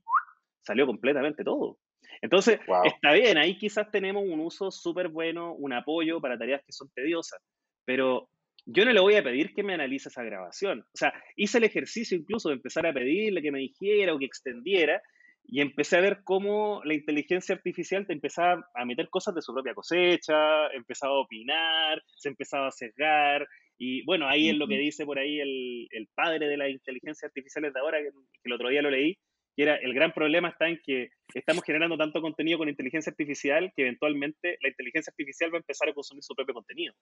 salió completamente todo. Entonces, está bien, ahí quizás tenemos un uso súper bueno, un apoyo para tareas que son tediosas, pero yo no le voy a pedir que me analice esa grabación. O sea, hice el ejercicio incluso de empezar a pedirle que me dijera o que extendiera, y empecé a ver cómo la inteligencia artificial te empezaba a meter cosas de su propia cosecha, empezaba a opinar, se empezaba a sesgar, y bueno, ahí es lo que dice por ahí el, el padre de las inteligencias artificiales de ahora, que, el otro día lo leí, que era el gran problema está en que estamos generando tanto contenido con inteligencia artificial que eventualmente la inteligencia artificial va a empezar a consumir su propio contenido.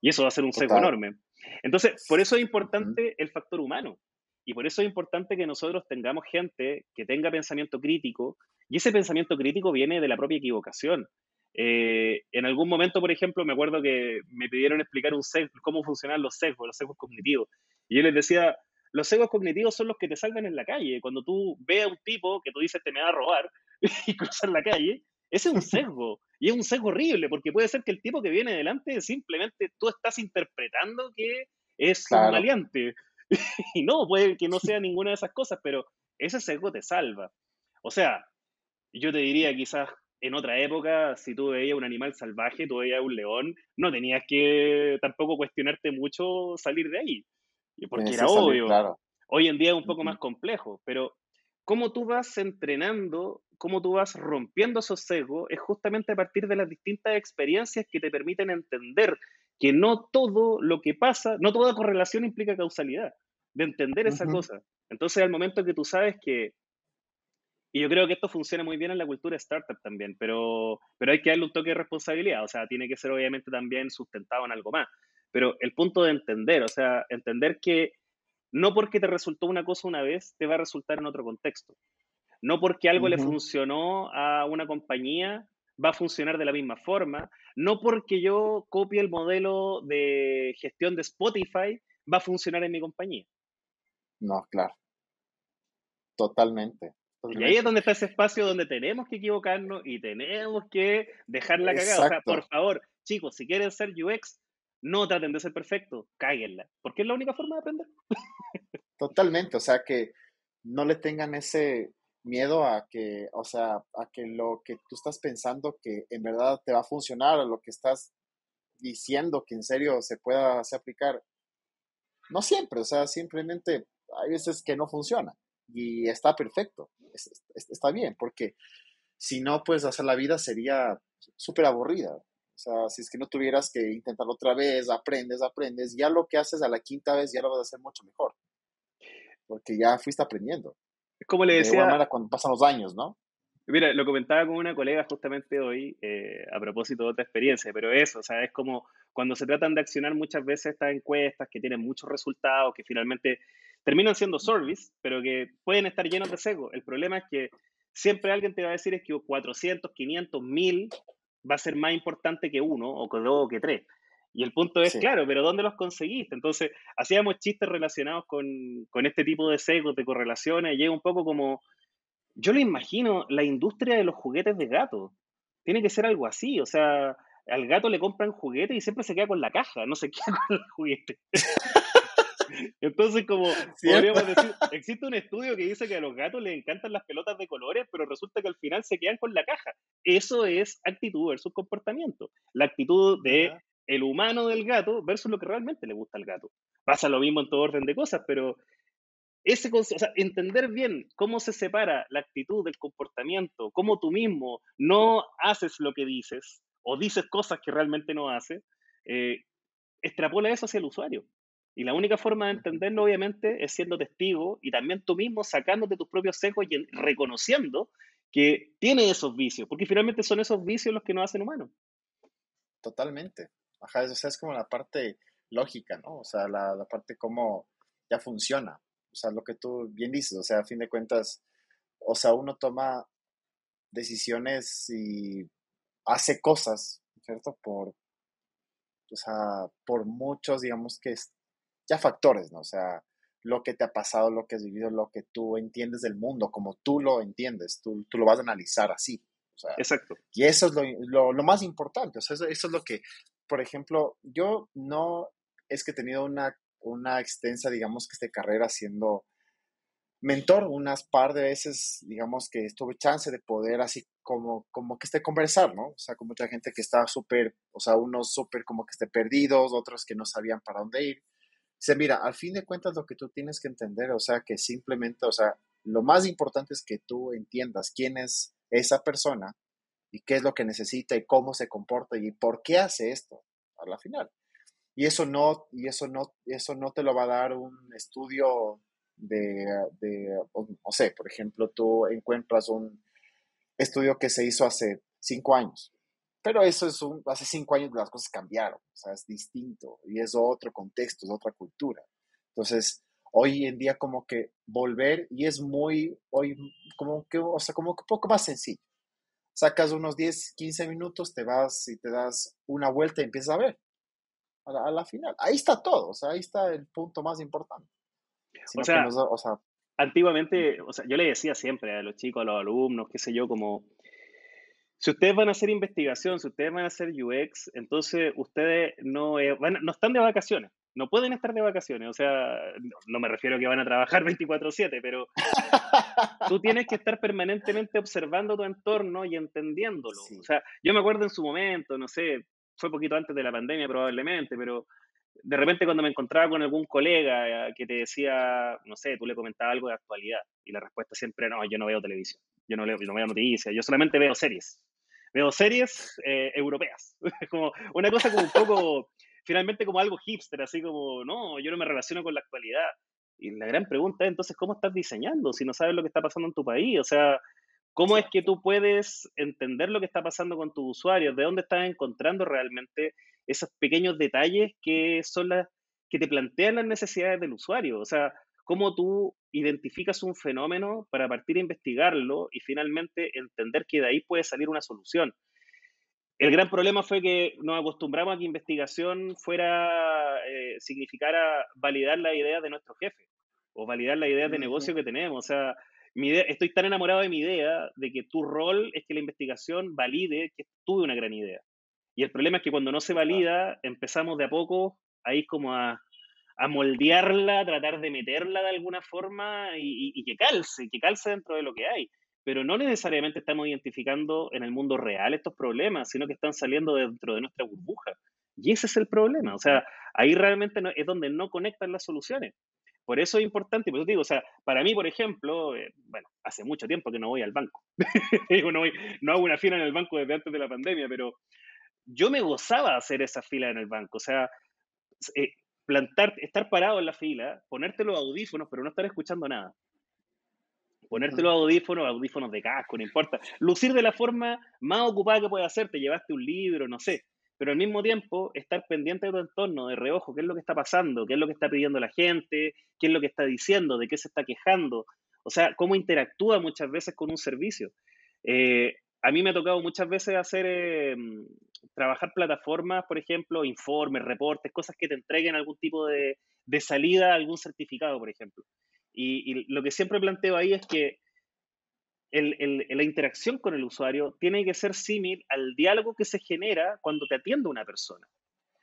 Y eso va a ser un sesgo enorme. Entonces, por eso es importante el factor humano. Y por eso es importante que nosotros tengamos gente que tenga pensamiento crítico. Y ese pensamiento crítico viene de la propia equivocación. Eh, en algún momento, por ejemplo, me acuerdo que me pidieron explicar un sesgo, cómo funcionan los sesgos, los sesgos cognitivos. Y yo les decía, los sesgos cognitivos son los que te salvan en la calle. Cuando tú ves a un tipo que tú dices te me va a robar y cruzar la calle, ese es un sesgo. Y es un sesgo horrible, porque puede ser que el tipo que viene delante simplemente tú estás interpretando que es un maleante. y no, puede que no sea ninguna de esas cosas, pero ese sesgo te salva. O sea, yo te diría quizás en otra época, si tú veías un animal salvaje, tú veías un león, no tenías que tampoco cuestionarte mucho salir de ahí, porque era obvio. Hoy en día es un poco más complejo, pero cómo tú vas entrenando, cómo tú vas rompiendo esos sesgos, es justamente a partir de las distintas experiencias que te permiten entender que no todo lo que pasa, no toda correlación implica causalidad, de entender esa cosa. Entonces, al momento que tú sabes que y yo creo que esto funciona muy bien en la cultura startup también, pero, pero hay que darle un toque de responsabilidad, o sea, tiene que ser obviamente también sustentado en algo más. Pero el punto de entender, o sea, entender que no porque te resultó una cosa una vez, te va a resultar en otro contexto. No porque algo le funcionó a una compañía, va a funcionar de la misma forma. No porque yo copie el modelo de gestión de Spotify, va a funcionar en mi compañía. No, claro. Totalmente. Y ahí es donde está ese espacio donde tenemos que equivocarnos y tenemos que dejar la cagada. O sea, por favor, chicos, si quieren ser UX, no traten de ser perfectos, cáguenla, porque es la única forma de aprender. Totalmente, o sea, que no le tengan ese miedo a que, o sea, a que lo que tú estás pensando que en verdad te va a funcionar, o lo que estás diciendo que en serio se pueda hacer aplicar. No siempre, o sea, simplemente hay veces que no funciona y está perfecto, está bien, porque si no, pues hacer la vida sería súper aburrida. O sea, si es que no tuvieras que intentarlo otra vez, aprendes, aprendes, ya lo que haces a la quinta vez ya lo vas a hacer mucho mejor, porque ya fuiste aprendiendo. Es como le decía... De cuando pasan los años, ¿no? Mira, lo comentaba con una colega justamente hoy eh, a propósito de otra experiencia, pero eso, o sea, es como cuando se tratan de accionar muchas veces estas encuestas que tienen muchos resultados, que finalmente terminan siendo service, pero que pueden estar llenos de seco. El problema es que siempre alguien te va a decir es que 400, 500, 1000 va a ser más importante que uno, o que dos, o que tres. Y el punto es, claro, pero ¿dónde los conseguiste? Entonces, hacíamos chistes relacionados con, con este tipo de secos, de correlaciones, y es un poco como, yo lo imagino, la industria de los juguetes de gato. Tiene que ser algo así, o sea, al gato le compran juguetes y siempre se queda con la caja, no se queda con el juguete. Entonces, como podríamos decir, existe un estudio que dice que a los gatos les encantan las pelotas de colores, pero resulta que al final se quedan con la caja. Eso es actitud versus comportamiento. La actitud de el humano del gato versus lo que realmente le gusta al gato. Pasa lo mismo en todo orden de cosas, pero ese, o sea, entender bien cómo se separa la actitud del comportamiento, cómo tú mismo no haces lo que dices o dices cosas que realmente no haces, eh, extrapola eso hacia el usuario. Y la única forma de entenderlo, obviamente, es siendo testigo y también tú mismo sacándote tus propios secos y reconociendo que tiene esos vicios, porque finalmente son esos vicios los que nos hacen humanos. Totalmente. Ajá, eso es como la parte lógica, ¿no? O sea, la, la parte cómo ya funciona. O sea, lo que tú bien dices, o sea, a fin de cuentas, o sea, uno toma decisiones y hace cosas, ¿cierto? Por, o sea, por muchos, digamos que ya factores, ¿no? O sea, lo que te ha pasado, lo que has vivido, lo que tú entiendes del mundo, como tú lo entiendes, tú, tú lo vas a analizar así. O sea, Exacto. Y eso es lo, lo, más importante, o sea, eso, es lo que, por ejemplo, yo no es que he tenido una, una extensa, digamos que esta carrera siendo mentor unas par de veces, digamos que tuve chance de poder así como, como que esté conversar, ¿no? O sea, con mucha gente que está súper, o sea, unos súper como que esté perdidos, otros que no sabían para dónde ir. Dice, mira, al fin de cuentas lo que tú tienes que entender, o sea, que simplemente, o sea, lo más importante es que tú entiendas quién es esa persona y qué es lo que necesita y cómo se comporta y por qué hace esto a la final. Y eso no, y eso no, eso no te lo va a dar un estudio de, de no sé, por ejemplo, tú encuentras un estudio que se hizo hace cinco años pero eso es un, hace cinco años las cosas cambiaron, o sea, es distinto y es otro contexto, es otra cultura. Entonces, hoy en día como que volver y es muy, hoy como que, o sea, como que un poco más sencillo. Sacas unos 10, 15 minutos, te vas y te das una vuelta y empiezas a ver a la, final. Ahí está todo, o sea, ahí está el punto más importante. o sea, o sea, antiguamente, o sea, yo le decía siempre a los chicos, a los alumnos, qué sé yo, como si ustedes van a hacer investigación, si ustedes van a hacer UX, entonces ustedes no, eh, no están de vacaciones, no pueden estar de vacaciones. O sea, no, me refiero a que van a trabajar 24/7, pero tú tienes que estar permanentemente observando tu entorno y entendiéndolo. O sea, yo me acuerdo en su momento, no sé, fue poquito antes de la pandemia probablemente, pero de repente cuando me encontraba con algún colega eh, que te decía, no sé, tú le comentabas algo de actualidad y la respuesta siempre, no, yo no veo televisión, yo no, leo, no veo noticias, yo solamente veo series veo series eh, europeas. como una cosa como un poco, finalmente como algo hipster, así como, no, yo no me relaciono con la actualidad. Y la gran pregunta es entonces, ¿cómo estás diseñando si no sabes lo que está pasando en tu país? O sea, ¿cómo es que tú puedes entender lo que está pasando con tus usuarios? ¿De dónde estás encontrando realmente esos pequeños detalles que son las que te plantean las necesidades del usuario? O sea, cómo tú identificas un fenómeno para partir a investigarlo y finalmente entender que de ahí puede salir una solución. el gran problema fue que nos acostumbramos a que investigación fuera, eh, significara validar la idea de nuestro jefe o validar la idea de negocio que tenemos. O sea, mi idea, estoy tan enamorado de mi idea de que tu rol es que la investigación valide que tuve una gran idea. Y el problema es que cuando no se valida, empezamos de a poco ahí como a, a moldearla, tratar de meterla de alguna forma y, que calce, que calce dentro de lo que hay. Pero no necesariamente estamos identificando en el mundo real estos problemas, sino que están saliendo dentro de nuestra burbuja. Y ese es el problema. O sea, ahí realmente es donde no conectan las soluciones. Por eso es importante, por eso digo, o sea, para mí, por ejemplo, eh, bueno, hace mucho tiempo que no voy al banco. no, no hago una fila en el banco desde antes de la pandemia, pero yo me gozaba hacer esa fila en el banco. O sea, eh, plantar, estar parado en la fila, ponerte los audífonos, pero no estar escuchando nada. Ponerte los audífonos, audífonos de casco, no importa. Lucir de la forma más ocupada que puedas hacer, te llevaste un libro, no sé. Pero al mismo tiempo, estar pendiente de tu entorno, de reojo, qué es lo que está pasando, qué es lo que está pidiendo la gente, qué es lo que está diciendo, de qué se está quejando. O sea, cómo interactúa muchas veces con un servicio. Eh, a mí me ha tocado muchas veces hacer, eh, trabajar plataformas, por ejemplo, informes, reportes, cosas que te entreguen algún tipo de, salida, algún certificado, por ejemplo. Y, lo que siempre planteo ahí es que la interacción con el usuario tiene que ser similar al diálogo que se genera cuando te atiende una persona.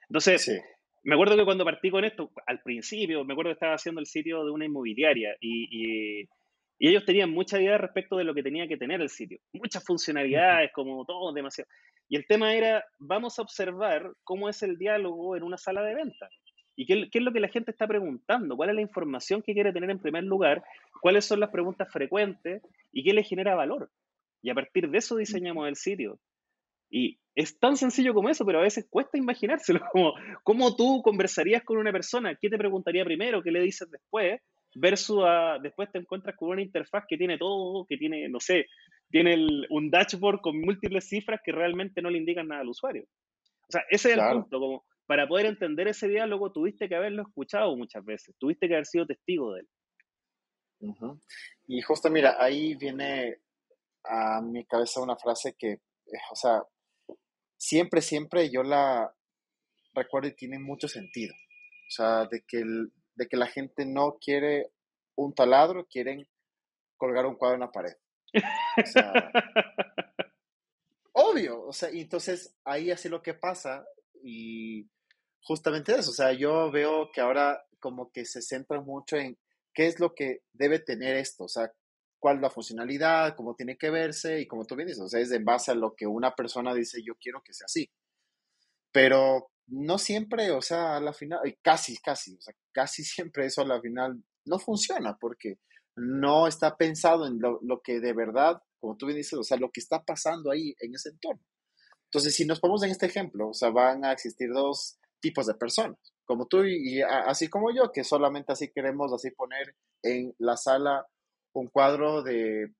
Entonces, me acuerdo que cuando partí con esto, al principio, me acuerdo que estaba haciendo el sitio de una inmobiliaria y y ellos tenían mucha idea respecto de lo que tenía que tener el sitio. Muchas funcionalidades, como todo, demasiado. Y el tema era, vamos a observar cómo es el diálogo en una sala de venta. ¿Y qué, qué, es lo que la gente está preguntando? ¿Cuál es la información que quiere tener en primer lugar? ¿Cuáles son las preguntas frecuentes? ¿Y qué le genera valor? Y a partir de eso diseñamos el sitio. Y es tan sencillo como eso, pero a veces cuesta imaginárselo. Como, ¿Cómo tú conversarías con una persona? ¿Qué te preguntaría primero? ¿Qué le dices después? Versus a, después te encuentras con una interfaz que tiene todo, que tiene, no sé, tiene un dashboard con múltiples cifras que realmente no le indican nada al usuario. O sea, ese es el punto, como para poder entender ese diálogo tuviste que haberlo escuchado muchas veces, tuviste que haber sido testigo de él. Y justo, mira, ahí viene a mi cabeza una frase que, eh, o sea, siempre, siempre yo la recuerdo y tiene mucho sentido. O sea, de que el, de que la gente no quiere un taladro, quieren colgar un cuadro en la pared. obvio, o sea, y entonces ahí así lo que pasa y justamente eso, o sea, yo veo que ahora como que se centra mucho en qué es lo que debe tener esto, o sea, cuál es la funcionalidad, cómo tiene que verse y como tú bien dices, o sea, es en base a lo que una persona dice, yo quiero que sea así. Pero no siempre, o sea, a la final, casi, casi, o sea, casi siempre eso a la final no funciona porque no está pensado en lo, que de verdad, como tú bien dices, o sea, lo que está pasando ahí en ese entorno. Entonces, si nos ponemos en este ejemplo, o sea, van a existir dos tipos de personas, como tú y, así como yo, que solamente así queremos así poner en la sala un cuadro de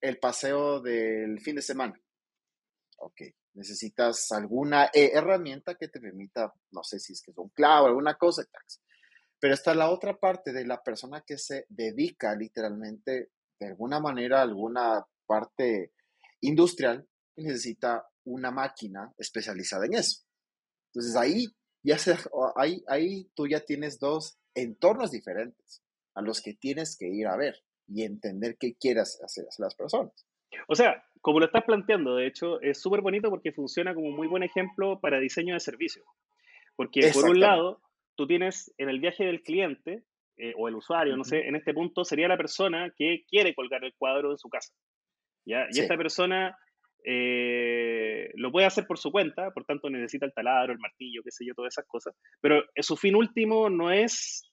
el paseo del fin de semana. Ok, necesitas alguna herramienta que te permita, no sé si es que es un clavo, alguna cosa, pero está la otra parte de la persona que se dedica literalmente, de alguna manera, a alguna parte industrial y necesita una máquina especializada en eso. Entonces ahí ya se, ahí, ahí tú ya tienes dos entornos diferentes a los que tienes que ir a ver y entender qué quieras hacer las personas. O sea, como lo estás planteando, de hecho, es súper bonito porque funciona como muy buen ejemplo para diseño de servicios. Porque por un lado, tú tienes en el viaje del cliente eh, o el usuario, no sé, en este punto sería la persona que quiere colgar el cuadro en su casa. ¿ya? Y esta persona eh, lo puede hacer por su cuenta, por tanto necesita el taladro, el martillo, qué sé yo, todas esas cosas. Pero su fin último no es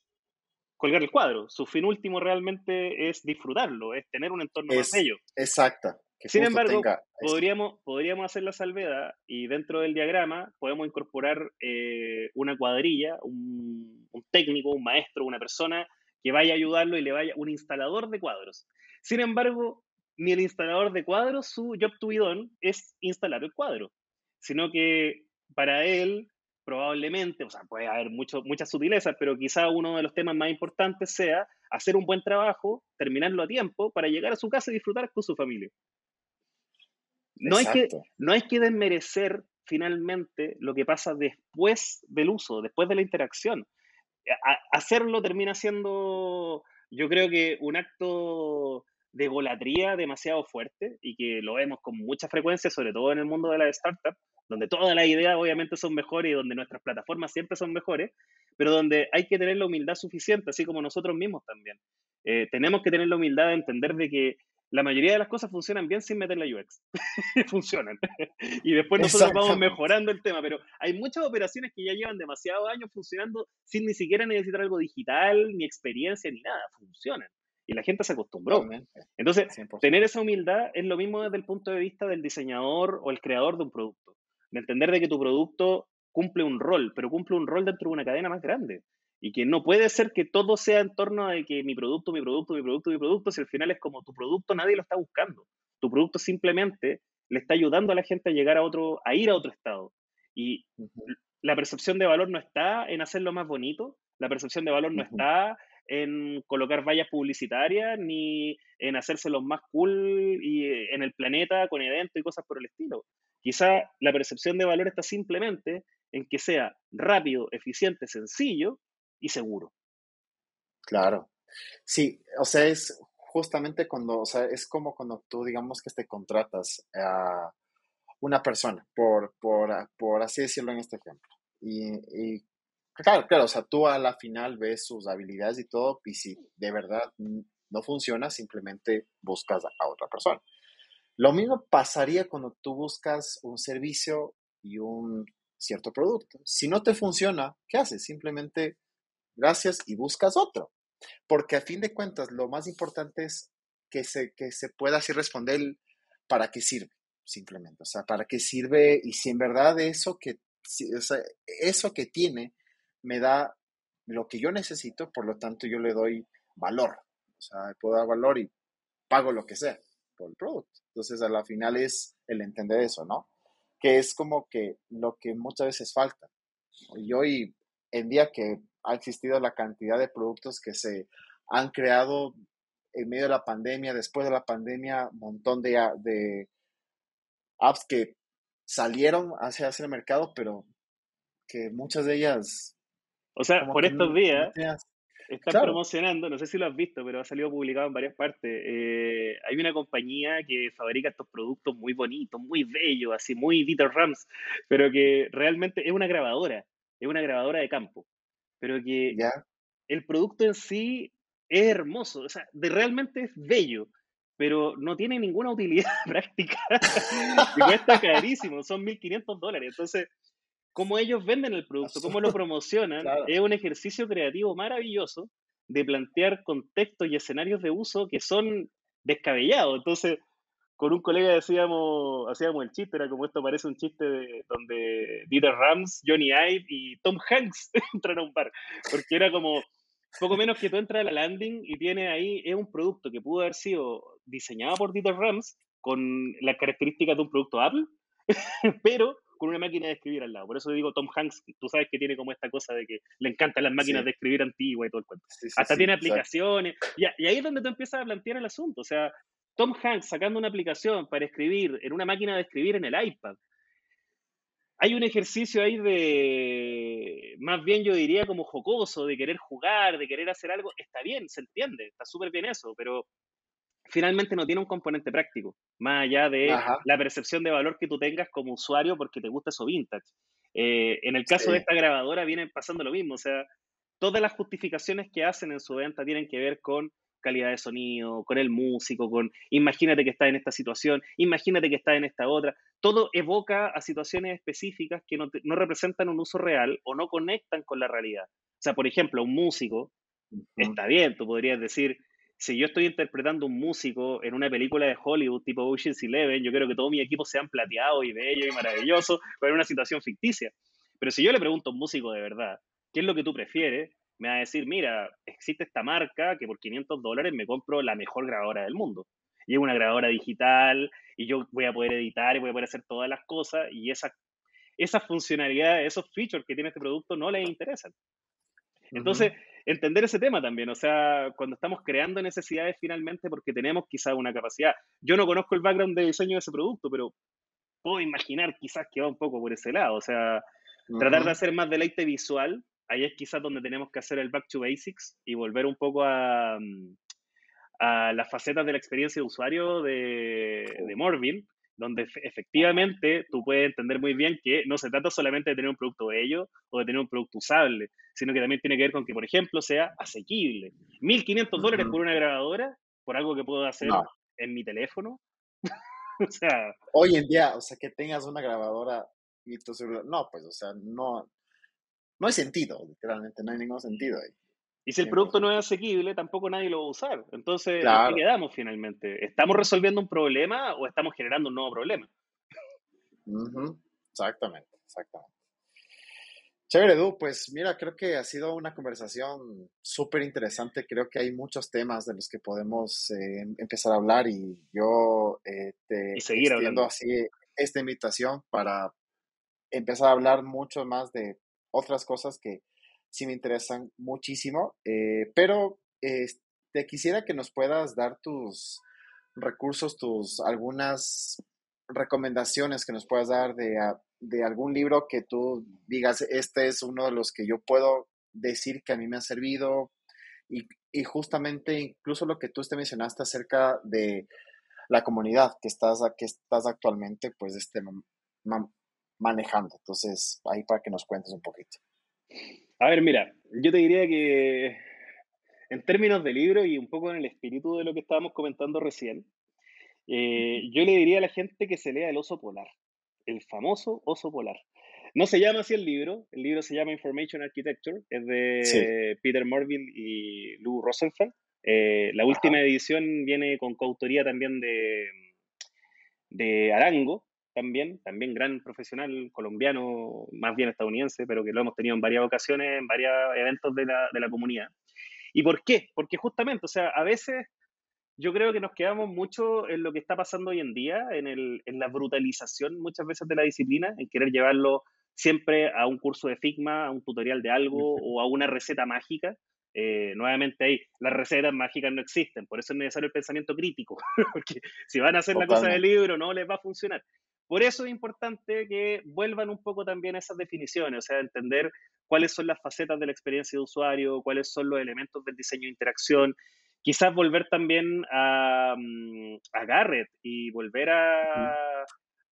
colgar el cuadro, su fin último realmente es disfrutarlo, es tener un entorno más bello. Exacta, sin embargo, podríamos, podríamos hacer la salvedad y dentro del diagrama podemos incorporar eh, una cuadrilla, un, técnico, un maestro, una persona que vaya a ayudarlo y le vaya, un instalador de cuadros. Sin embargo, ni el instalador de cuadros, su job to be done es instalar el cuadro, sino que para él probablemente, o sea, puede haber mucho, muchas sutilezas, pero quizá uno de los temas más importantes sea hacer un buen trabajo, terminarlo a tiempo para llegar a su casa y disfrutar con su familia. No hay, que, no hay que desmerecer finalmente lo que pasa después del uso, después de la interacción. hacerlo termina siendo, yo creo que un acto de golatría demasiado fuerte y que lo vemos con mucha frecuencia, sobre todo en el mundo de las startups, donde todas las ideas obviamente son mejores y donde nuestras plataformas siempre son mejores, pero donde hay que tener la humildad suficiente, así como nosotros mismos también. Eh, tenemos que tener la humildad de entender de que la mayoría de las cosas funcionan bien sin meter la UX. funcionan. y después nosotros vamos mejorando el tema, pero hay muchas operaciones que ya llevan demasiados años funcionando sin ni siquiera necesitar algo digital, ni experiencia, ni nada. Funcionan. Y la gente se acostumbró. Entonces, tener esa humildad es lo mismo desde el punto de vista del diseñador o el creador de un producto. De entender de que tu producto cumple un rol, pero cumple un rol dentro de una cadena más grande. Y que no puede ser que todo sea en torno a que mi producto, mi producto, mi producto, mi producto, si al final es como tu producto nadie lo está buscando. Tu producto simplemente le está ayudando a la gente a llegar a otro, a ir a otro estado. Y la percepción de valor no está en hacerlo más bonito, la percepción de valor no está en colocar vallas publicitarias ni en hacerse los más cool y eh, en el planeta con eventos y cosas por el estilo. Quizá la percepción de valor está simplemente en que sea rápido, eficiente, sencillo y seguro. Claro. Sí, o sea, es justamente cuando, o sea, es como cuando tú digamos que te contratas a una persona, por, por, así decirlo en este ejemplo. y Claro, claro, o sea, tú a la final ves sus habilidades y todo, y si de verdad no funciona, simplemente buscas a otra persona. Lo mismo pasaría cuando tú buscas un servicio y un cierto producto. Si no te funciona, ¿qué haces? Simplemente gracias y buscas otro. Porque a fin de cuentas, lo más importante es que se, que se pueda así responder para qué sirve, simplemente. O sea, para qué sirve y si en verdad eso que, eso que tiene me da lo que yo necesito, por lo tanto yo le doy valor. O sea, puedo dar valor y pago lo que sea por el producto. Entonces, a la final es el entender eso, ¿no? Que es como que lo que muchas veces falta. Y hoy en día que ha existido la cantidad de productos que se han creado en medio de la pandemia, después de la pandemia, un montón de, de apps que salieron hacia, hacia el mercado, pero que muchas de ellas o sea, por estos días están promocionando, no sé si lo has visto, pero ha salido publicado en varias partes. Eh, hay una compañía que fabrica estos productos muy bonitos, muy bellos, así muy Dieter Rams, pero que realmente es una grabadora, es una grabadora de campo, pero que el producto en sí es hermoso, o sea, de, realmente es bello, pero no tiene ninguna utilidad práctica y cuesta carísimo, son 1.500 dólares. Entonces, cómo ellos venden el producto, cómo lo promocionan, es un ejercicio creativo maravilloso de plantear contextos y escenarios de uso que son descabellados. Entonces, con un colega decíamos, hacíamos el chiste, era como esto parece un chiste de, donde Dieter Rams, Johnny Ive y Tom Hanks entran a un bar, porque era como poco menos que tú entras a la landing y tiene ahí, es un producto que pudo haber sido diseñado por Dieter Rams con las características de un producto Apple, pero con una máquina de escribir al lado. Por eso digo Tom Hanks, tú sabes que tiene como esta cosa de que le encantan las máquinas de escribir antiguas y todo el cuento. Hasta tiene aplicaciones. Y, ahí es donde tú empiezas a plantear el asunto. O sea, Tom Hanks sacando una aplicación para escribir en una máquina de escribir en el iPad. Hay un ejercicio ahí de, más bien yo diría como jocoso, de querer jugar, de querer hacer algo. Está bien, se entiende, está súper bien eso, pero finalmente no tiene un componente práctico, más allá de la percepción de valor que tú tengas como usuario porque te gusta eso vintage. Eh, en el caso de esta grabadora viene pasando lo mismo, o sea, todas las justificaciones que hacen en su venta tienen que ver con calidad de sonido, con el músico, con imagínate que está en esta situación, imagínate que está en esta otra. Todo evoca a situaciones específicas que no, no representan un uso real o no conectan con la realidad. O sea, por ejemplo, un músico, está bien, tú podrías decir, si yo estoy interpretando un músico en una película de Hollywood tipo Ocean's Eleven, yo quiero que todo mi equipo sean plateado y bello y maravilloso, pero en una situación ficticia. Pero si yo le pregunto a un músico de verdad, ¿qué es lo que tú prefieres? Me va a decir, mira, existe esta marca que por 500 dólares me compro la mejor grabadora del mundo. Y es una grabadora digital y yo voy a poder editar y voy a poder hacer todas las cosas y esa, esa funcionalidad, esos features que tiene este producto no le interesan. Entonces, entender ese tema también, o sea, cuando estamos creando necesidades finalmente porque tenemos quizá una capacidad. Yo no conozco el background de diseño de ese producto, pero puedo imaginar quizás que va un poco por ese lado, o sea, tratar de hacer más deleite visual, ahí es quizás donde tenemos que hacer el back to basics y volver un poco a, mm, a las facetas de la experiencia de usuario de, de Morville, donde efectivamente tú puedes entender muy bien que no se trata solamente de tener un producto bello o de tener un producto usable, sino que también tiene que ver con que, por ejemplo, sea asequible. 1.500 dólares por una grabadora, por algo que puedo hacer en mi teléfono. o sea... Hoy en día, o sea, que tengas una grabadora y tu celular... No, pues, o sea, no, no hay sentido, literalmente, no hay ningún sentido ahí. Y si el producto no es asequible, tampoco nadie lo va a usar. Entonces, ¿qué quedamos finalmente? ¿Estamos resolviendo un problema o estamos generando un nuevo problema? Exactamente, exactamente. Chévere, Edu, pues mira, creo que ha sido una conversación súper interesante. Creo que hay muchos temas de los que podemos eh, empezar a hablar y yo eh, te y seguir hablando así esta invitación para empezar a hablar mucho más de otras cosas que sí me interesan muchísimo, eh, pero te quisiera que nos puedas dar tus recursos, tus algunas recomendaciones que nos puedas dar de, de algún libro que tú digas, este es uno de los que yo puedo decir que a mí me ha servido y, y justamente incluso lo que tú te mencionaste acerca de la comunidad que estás, que estás actualmente pues este, manejando. Entonces, ahí para que nos cuentes un poquito. A ver, mira, yo te diría que en términos de libro y un poco en el espíritu de lo que estábamos comentando recién, eh, yo le diría a la gente que se lea El oso polar, el famoso oso polar. No se llama así el libro, el libro se llama Information Architecture, es de Peter Morville y Lou Rosenfeld. Eh, la última edición viene con coautoría también de, de Arango, también, también gran profesional colombiano, más bien estadounidense, pero que lo hemos tenido en varias ocasiones, en varios eventos de la, de la comunidad. ¿Y por qué? Porque justamente, o sea, a veces yo creo que nos quedamos mucho en lo que está pasando hoy en día, en, el, en la brutalización muchas veces de la disciplina, en querer llevarlo siempre a un curso de Figma, a un tutorial de algo o a una receta mágica. Eh, nuevamente ahí, las recetas mágicas no existen, por eso es necesario el pensamiento crítico, porque si van a hacer la cosa del libro no les va a funcionar. Por eso es importante que vuelvan un poco también a esas definiciones, o sea, entender cuáles son las facetas de la experiencia de usuario, cuáles son los elementos del diseño de interacción, quizás volver también a, mm, Garrett y volver a,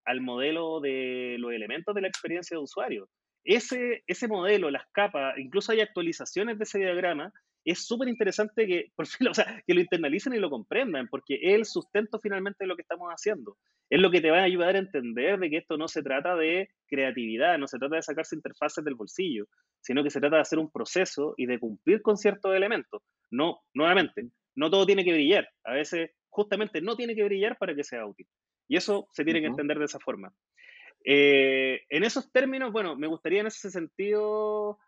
al modelo de los elementos de la experiencia de usuario. Ese, ese modelo, las capas, incluso hay actualizaciones de ese diagrama es súper interesante que, por fin, o sea, que lo internalicen y lo comprendan, porque es el sustento finalmente de lo que estamos haciendo. Es lo que te va a ayudar a entender de que esto no se trata de creatividad, no se trata de sacarse interfaces del bolsillo, sino que se trata de hacer un proceso y de cumplir con ciertos elementos. No, nuevamente, no todo tiene que brillar. A veces, justamente, no tiene que brillar para que sea útil. Y eso se tiene que entender de esa forma. Eh, en esos términos, bueno, me gustaría en ese sentido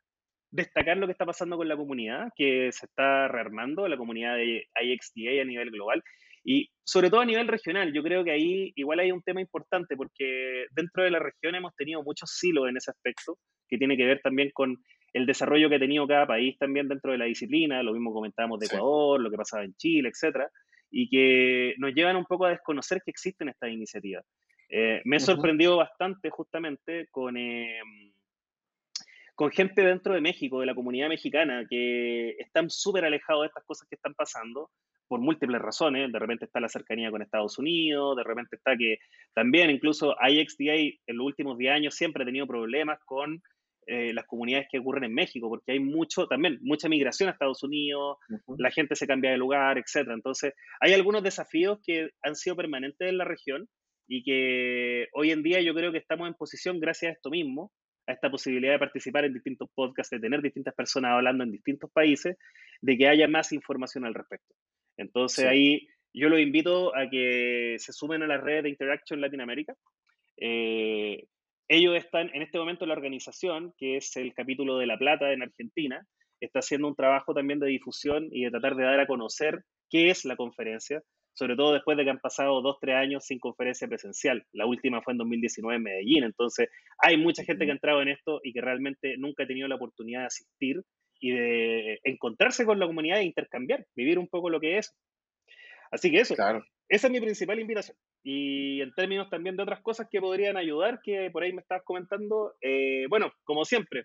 destacar lo que está pasando con la comunidad, que se está rearmando, la comunidad de IXDA a nivel global y sobre todo a nivel regional. Yo creo que ahí igual hay un tema importante porque dentro de la región hemos tenido muchos silos en ese aspecto, que tiene que ver también con el desarrollo que ha tenido cada país también dentro de la disciplina, lo mismo comentábamos de Ecuador, lo que pasaba en Chile, etcétera, y que nos llevan un poco a desconocer que existen estas iniciativas. Eh, me he sorprendido bastante justamente con... Eh, con gente dentro de México, de la comunidad mexicana, que están súper alejados de estas cosas que están pasando por múltiples razones. De repente está la cercanía con Estados Unidos, de repente está que también incluso IXDA en los últimos 10 años siempre ha tenido problemas con eh, las comunidades que ocurren en México, porque hay mucho, también mucha migración a Estados Unidos, la gente se cambia de lugar, etc. Entonces, hay algunos desafíos que han sido permanentes en la región y que hoy en día yo creo que estamos en posición, gracias a esto mismo, a esta posibilidad de participar en distintos podcasts, de tener distintas personas hablando en distintos países, de que haya más información al respecto. Entonces ahí yo los invito a que se sumen a la red de Interaction Latinoamérica. Eh, ellos están en este momento la organización, que es el capítulo de La Plata en Argentina, está haciendo un trabajo también de difusión y de tratar de dar a conocer qué es la conferencia, sobre todo después de que han pasado dos, tres años sin conferencia presencial. La última fue en 2019 en Medellín. Entonces, hay mucha gente que ha entrado en esto y que realmente nunca ha tenido la oportunidad de asistir y de encontrarse con la comunidad e intercambiar, vivir un poco lo que es. Así que eso, esa es mi principal invitación. y en términos también de otras cosas que podrían ayudar, que por ahí me estabas comentando, eh, bueno, como siempre,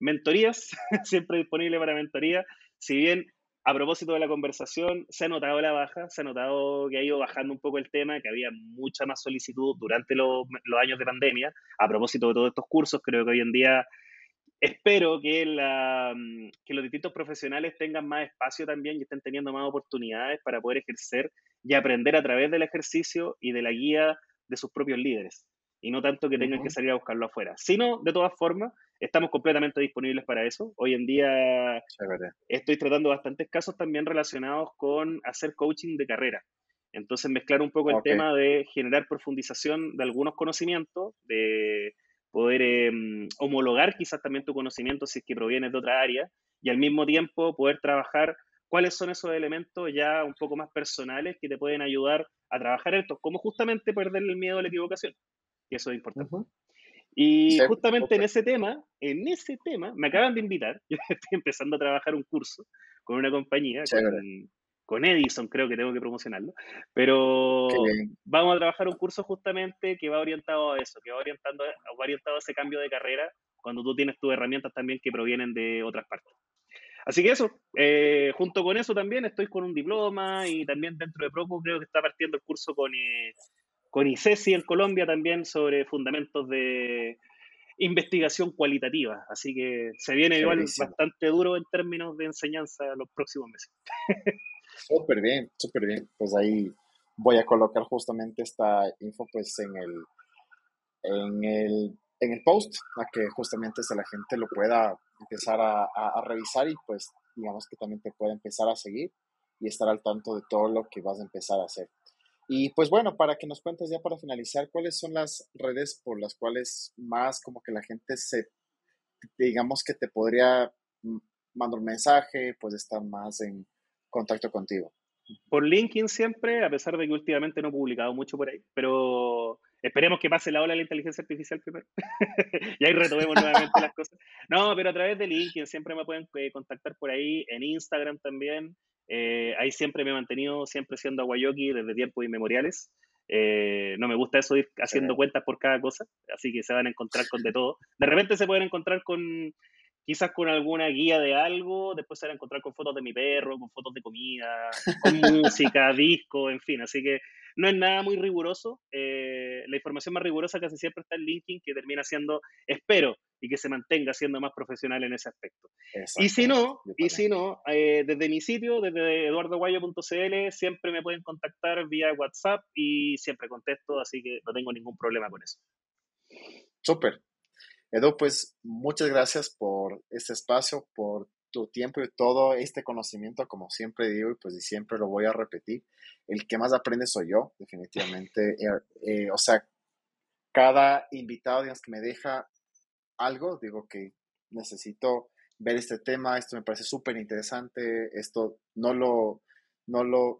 mentorías, siempre disponible para mentoría. Si bien a propósito de la conversación, se ha notado la baja, se ha notado que ha ido bajando un poco el tema, que había mucha más solicitud durante los, años de pandemia. A propósito de todos estos cursos, creo que hoy en día espero que, la, que los distintos profesionales tengan más espacio también y estén teniendo más oportunidades para poder ejercer y aprender a través del ejercicio y de la guía de sus propios líderes. Y no tanto que tengan que salir a buscarlo afuera. Sino, de todas formas, Estamos completamente disponibles para eso. Hoy en día estoy tratando bastantes casos también relacionados con hacer coaching de carrera. Entonces mezclar un poco el tema de generar profundización de algunos conocimientos, de poder em, homologar quizás también tu conocimiento si es que proviene de otra área y al mismo tiempo poder trabajar cuáles son esos elementos ya un poco más personales que te pueden ayudar a trabajar esto, como justamente perder el miedo a la equivocación, que eso es importante. Y justamente en ese tema, en ese tema, me acaban de invitar, yo estoy empezando a trabajar un curso con una compañía, con, Edison creo que tengo que promocionarlo, pero vamos a trabajar un curso justamente que va orientado a eso, que va orientando, va orientado a ese cambio de carrera cuando tú tienes tus herramientas también que provienen de otras partes. Así que eso, eh, junto con eso también estoy con un diploma y también dentro de poco creo que está partiendo el curso con, eh, con ICESI en Colombia también sobre fundamentos de investigación cualitativa. Así que se viene igual bastante duro en términos de enseñanza los próximos meses. Súper bien, súper bien. Pues ahí voy a colocar justamente esta info pues en el, en el, en el post, a que justamente la gente lo pueda empezar a, a, revisar y pues digamos que también te pueda empezar a seguir y estar al tanto de todo lo que vas a empezar a hacer. Y pues bueno, para que nos cuentes ya para finalizar, ¿cuáles son las redes por las cuales más como que la gente se, digamos que te podría mandar un mensaje, pues estar más en contacto contigo? Por LinkedIn siempre, a pesar de que últimamente no he publicado mucho por ahí, pero esperemos que pase la ola de la inteligencia artificial primero. y ahí retomemos nuevamente las cosas. No, pero a través de LinkedIn siempre me pueden eh, contactar por ahí, en Instagram también. Eh, ahí siempre me he mantenido, siempre siendo aguayoki desde tiempos inmemoriales. Eh, no me gusta eso ir haciendo cuentas por cada cosa, así que se van a encontrar con de todo. De repente se pueden encontrar con quizás con alguna guía de algo, después se van a encontrar con fotos de mi perro, con fotos de comida, con música, disco, en fin. Así que no es nada muy riguroso. Eh, la información más rigurosa casi siempre está en LinkedIn, que termina siendo, espero, y que se mantenga siendo más profesional en ese aspecto. Y si no, y si no eh, desde mi sitio, desde eduardoguayo.cl, siempre me pueden contactar vía WhatsApp y siempre contesto, así que no tengo ningún problema con eso. Súper. Edu, pues muchas gracias por este espacio, por tu tiempo y todo este conocimiento, como siempre digo, y pues siempre lo voy a repetir, el que más aprende soy yo, definitivamente. Eh, eh, o sea, cada invitado, digamos, que me deja algo, digo que necesito ver este tema, esto me parece súper interesante, esto no lo, no lo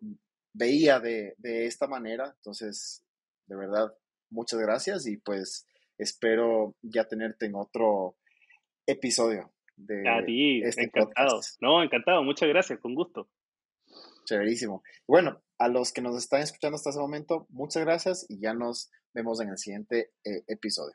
veía de, de esta manera, entonces, de verdad, muchas gracias y pues espero ya tenerte en otro episodio de A ti, este encantado. No, encantado, muchas gracias, con gusto. Chéverísimo. Bueno, a los que nos están escuchando hasta ese momento, muchas gracias y ya nos vemos en el siguiente eh, episodio.